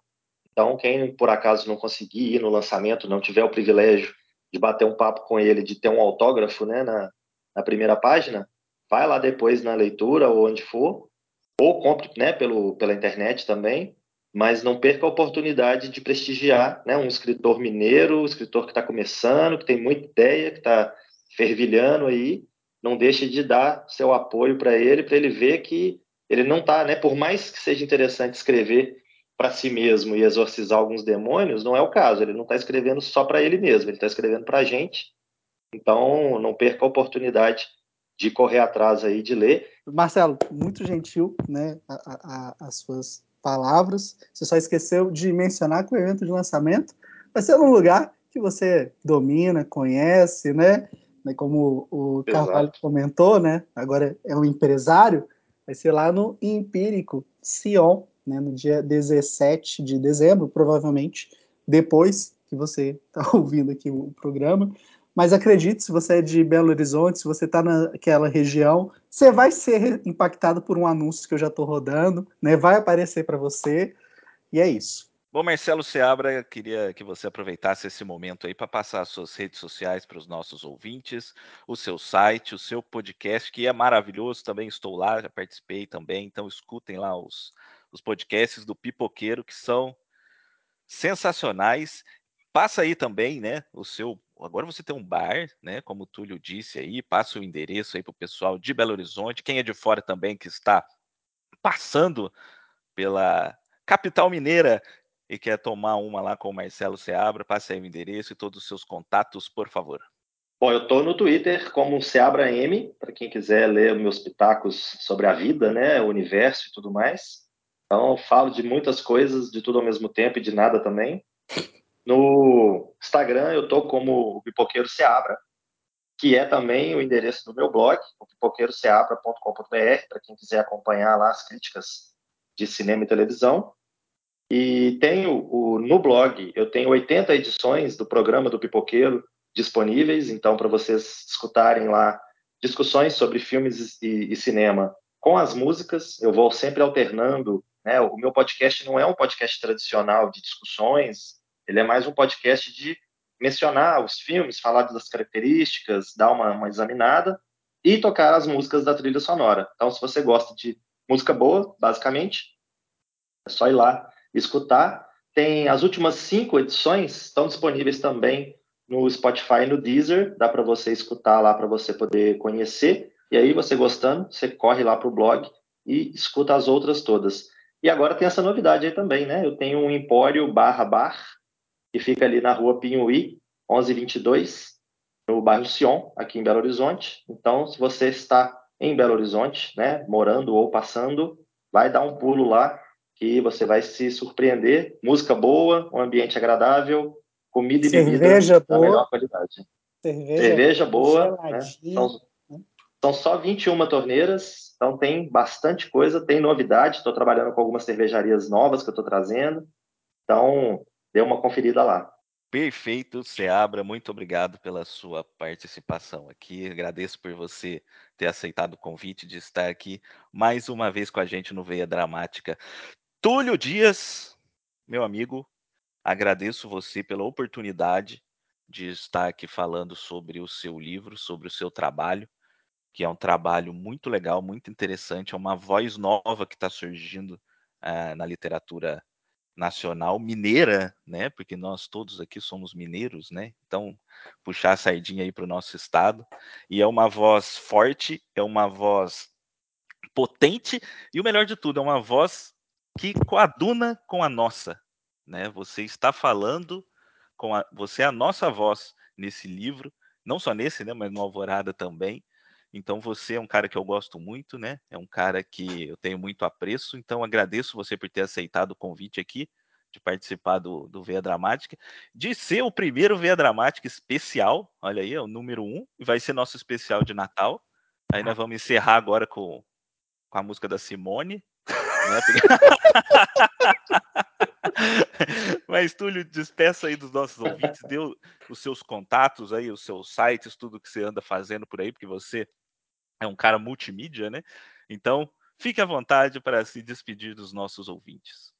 Então, quem por acaso não conseguir ir no lançamento, não tiver o privilégio de bater um papo com ele, de ter um autógrafo né, na, na primeira página, vai lá depois na leitura ou onde for, ou compre né, pelo, pela internet também, mas não perca a oportunidade de prestigiar né, um escritor mineiro, um escritor que está começando, que tem muita ideia, que está fervilhando aí, não deixe de dar seu apoio para ele, para ele ver que ele não está, né? Por mais que seja interessante escrever para si mesmo e exorcizar alguns demônios, não é o caso. Ele não está escrevendo só para ele mesmo, ele está escrevendo para a gente. Então, não perca a oportunidade de correr atrás aí de ler. Marcelo, muito gentil, né? A, a, as suas palavras. Você só esqueceu de mencionar que o evento de lançamento vai ser num lugar que você domina, conhece, né? né, como o Carvalho Exato. comentou, né, agora é um empresário, vai ser lá no Empírico Sion, né, no dia 17 de dezembro, provavelmente depois que você está ouvindo aqui o programa. Mas acredite, se você é de Belo Horizonte, se você está naquela região, você vai ser impactado por um anúncio que eu já estou rodando, né? Vai aparecer para você e é isso. Bom, Marcelo Seabra, queria que você aproveitasse esse momento aí para passar as suas redes sociais para os nossos ouvintes, o seu site, o seu podcast, que é maravilhoso, também estou lá, já participei também, então escutem lá os, os podcasts do Pipoqueiro, que são sensacionais. Passa aí também, né, o seu... Agora você tem um bar, né, como o Túlio disse aí, passa o endereço aí para o pessoal de Belo Horizonte, quem é de fora também que está passando pela capital mineira e quer tomar uma lá com o Marcelo Seabra, passe aí o endereço e todos os seus contatos, por favor. Bom, eu estou no Twitter como Seabra M, para quem quiser ler meus pitacos sobre a vida, né, o universo e tudo mais. Então, falo de muitas coisas, de tudo ao mesmo tempo e de nada também. No Instagram, eu estou como o Pipoqueiro Seabra, que é também o endereço do meu blog, pipoqueiroseabra.com.br, para quem quiser acompanhar lá as críticas de cinema e televisão. E tenho o, no blog, eu tenho 80 edições do programa do Pipoqueiro disponíveis, então para vocês escutarem lá discussões sobre filmes e, e, cinema com as músicas, eu vou sempre alternando, né? O meu podcast não é um podcast tradicional de discussões, ele é mais um podcast de mencionar os filmes, falar das características, dar uma, uma examinada e tocar as músicas da trilha sonora. Então, se você gosta de música boa, basicamente, é só ir lá escutar. Tem as últimas cinco edições estão disponíveis também no Spotify e no Deezer, dá para você escutar lá para você poder conhecer. E aí, você gostando, você corre lá para o blog e escuta as outras todas. E agora tem essa novidade aí também, né? Eu tenho um empório barra bar, que fica ali na rua Pinhuí, 1122, no bairro Sion, aqui em Belo Horizonte. Então, se você está em Belo Horizonte, né, morando ou passando, vai dar um pulo lá que você vai se surpreender. Música boa, um ambiente agradável, comida e Cerveja bebida boa. da melhor qualidade. Cerveja, Cerveja boa, né? são, são só 21 torneiras, então tem bastante coisa, tem novidade. Estou trabalhando com algumas cervejarias novas que eu estou trazendo. Então, dê uma conferida lá. Perfeito, Seabra, muito obrigado pela sua participação aqui. Agradeço por você ter aceitado o convite de estar aqui mais uma vez com a gente no Veia Dramática. Túlio Dias, meu amigo, agradeço você pela oportunidade de estar aqui falando sobre o seu livro, sobre o seu trabalho, que é um trabalho muito legal, muito interessante, é uma voz nova que está surgindo uh, na literatura nacional mineira, né? Porque nós todos aqui somos mineiros, né? Então, puxar a sardinha aí para o nosso estado. E é uma voz forte, é uma voz potente e o melhor de tudo, é uma voz que coaduna com a nossa, né? Você está falando com a, você é a nossa voz nesse livro, não só nesse, né? Mas no Alvorada também. Então você é um cara que eu gosto muito, né? É um cara que eu tenho muito apreço. Então agradeço você por ter aceitado o convite aqui de participar do, do Veia Dramática, de ser o primeiro Veia Dramática especial. Olha aí, é o número um, e vai ser nosso especial de Natal. Aí nós vamos encerrar agora com, com a música da Simone. Né? Mas, Túlio, despeça aí dos nossos ouvintes, deu os seus contatos aí, os seus sites, tudo que você anda fazendo por aí, porque você é um cara multimídia, né? Então, fique à vontade para se despedir dos nossos ouvintes.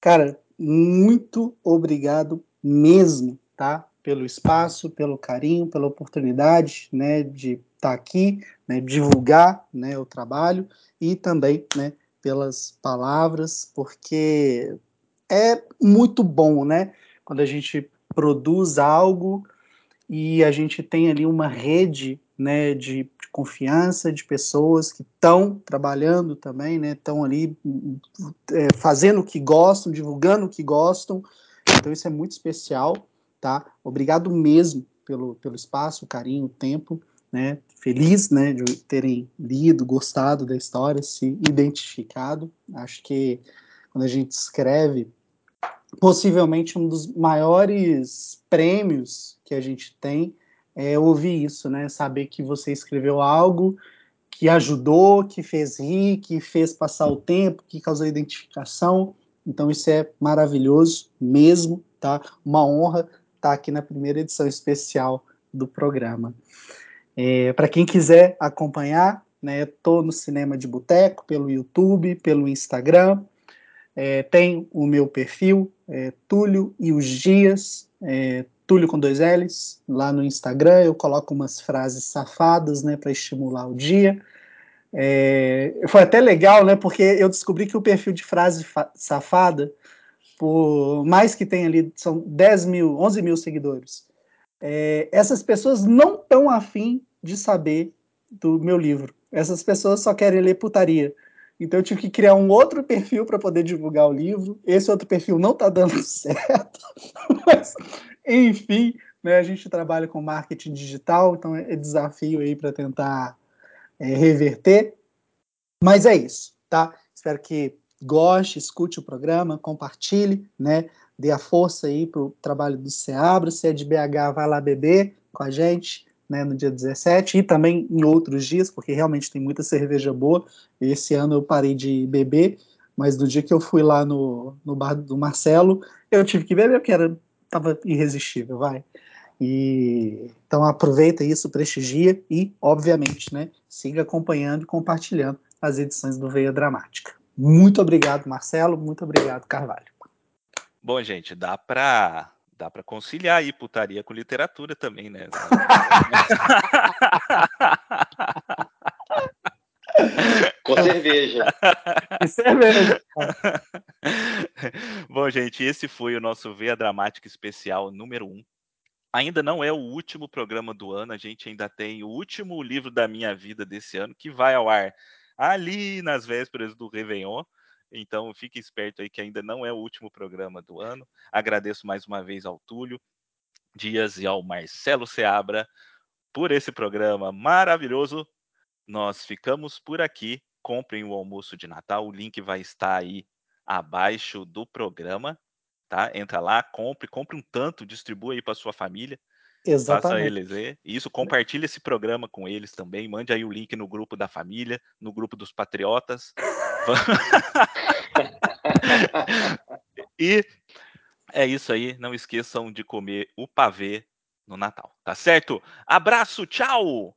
Cara, muito obrigado mesmo, tá? Pelo espaço, pelo carinho, pela oportunidade, né, de estar tá aqui, né, divulgar, né, o trabalho e também, né, pelas palavras, porque é muito bom, né, quando a gente produz algo e a gente tem ali uma rede né, de, de confiança de pessoas que estão trabalhando também, né, estão ali é, fazendo o que gostam, divulgando o que gostam. Então isso é muito especial, tá? Obrigado mesmo pelo, pelo espaço, o carinho, o tempo, né? Feliz, né, de terem lido, gostado da história, se identificado. Acho que quando a gente escreve, possivelmente um dos maiores prêmios que a gente tem é, ouvir isso, né? Saber que você escreveu algo que ajudou, que fez rir, que fez passar o tempo, que causou identificação. Então isso é maravilhoso mesmo, tá? Uma honra estar tá aqui na primeira edição especial do programa. É, Para quem quiser acompanhar, né? Tô no Cinema de Boteco pelo YouTube, pelo Instagram. É, tem o meu perfil, é, Túlio e os Dias, é, Túlio com dois L's, lá no Instagram eu coloco umas frases safadas, né, para estimular o dia. É, foi até legal, né, porque eu descobri que o perfil de frase safada, por mais que tenha ali, são 10 mil, 11 mil seguidores, é, essas pessoas não estão afim de saber do meu livro. Essas pessoas só querem ler putaria. Então eu tive que criar um outro perfil para poder divulgar o livro. Esse outro perfil não está dando certo, mas enfim, né, a gente trabalha com marketing digital, então é desafio aí para tentar é, reverter. Mas é isso, tá? Espero que goste, escute o programa, compartilhe, né? Dê a força aí para o trabalho do Seabra. Se é de BH, vai lá beber com a gente, né, no dia 17 e também em outros dias, porque realmente tem muita cerveja boa. Esse ano eu parei de beber, mas no dia que eu fui lá no, no bar do Marcelo, eu tive que beber, porque era estava irresistível, vai. E então aproveita isso, prestigia e, obviamente, né, siga acompanhando e compartilhando as edições do Veia Dramática. Muito obrigado, Marcelo. Muito obrigado, Carvalho. Bom, gente, dá para dá para conciliar aí putaria com literatura também, né? Com cerveja. E cerveja. Bom, gente, esse foi o nosso Veia Dramática Especial número 1. ainda não é o último programa do ano, a gente ainda tem o último livro da minha vida desse ano, que vai ao ar ali nas vésperas do Réveillon. Então, fique esperto aí que ainda não é o último programa do ano. Agradeço mais uma vez ao Túlio Dias e ao Marcelo Seabra por esse programa maravilhoso. Nós ficamos por aqui. Comprem o almoço de Natal, o link vai estar aí abaixo do programa, tá? Entra lá, compre, compre um tanto, distribua aí para sua família. Faça eles ver. Isso, compartilhe esse programa com eles também. Mande aí o link no grupo da família, no grupo dos patriotas. e é isso aí. Não esqueçam de comer o pavê no Natal, tá certo? Abraço, tchau!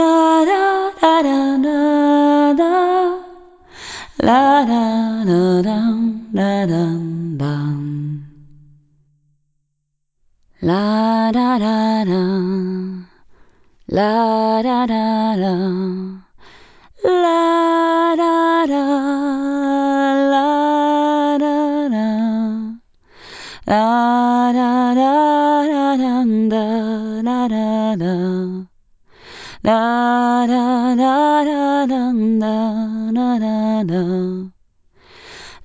dum bum. La da da da. La da da da. La da da. La da da. La da da da dum da da da da. Da da da da dum da da da da.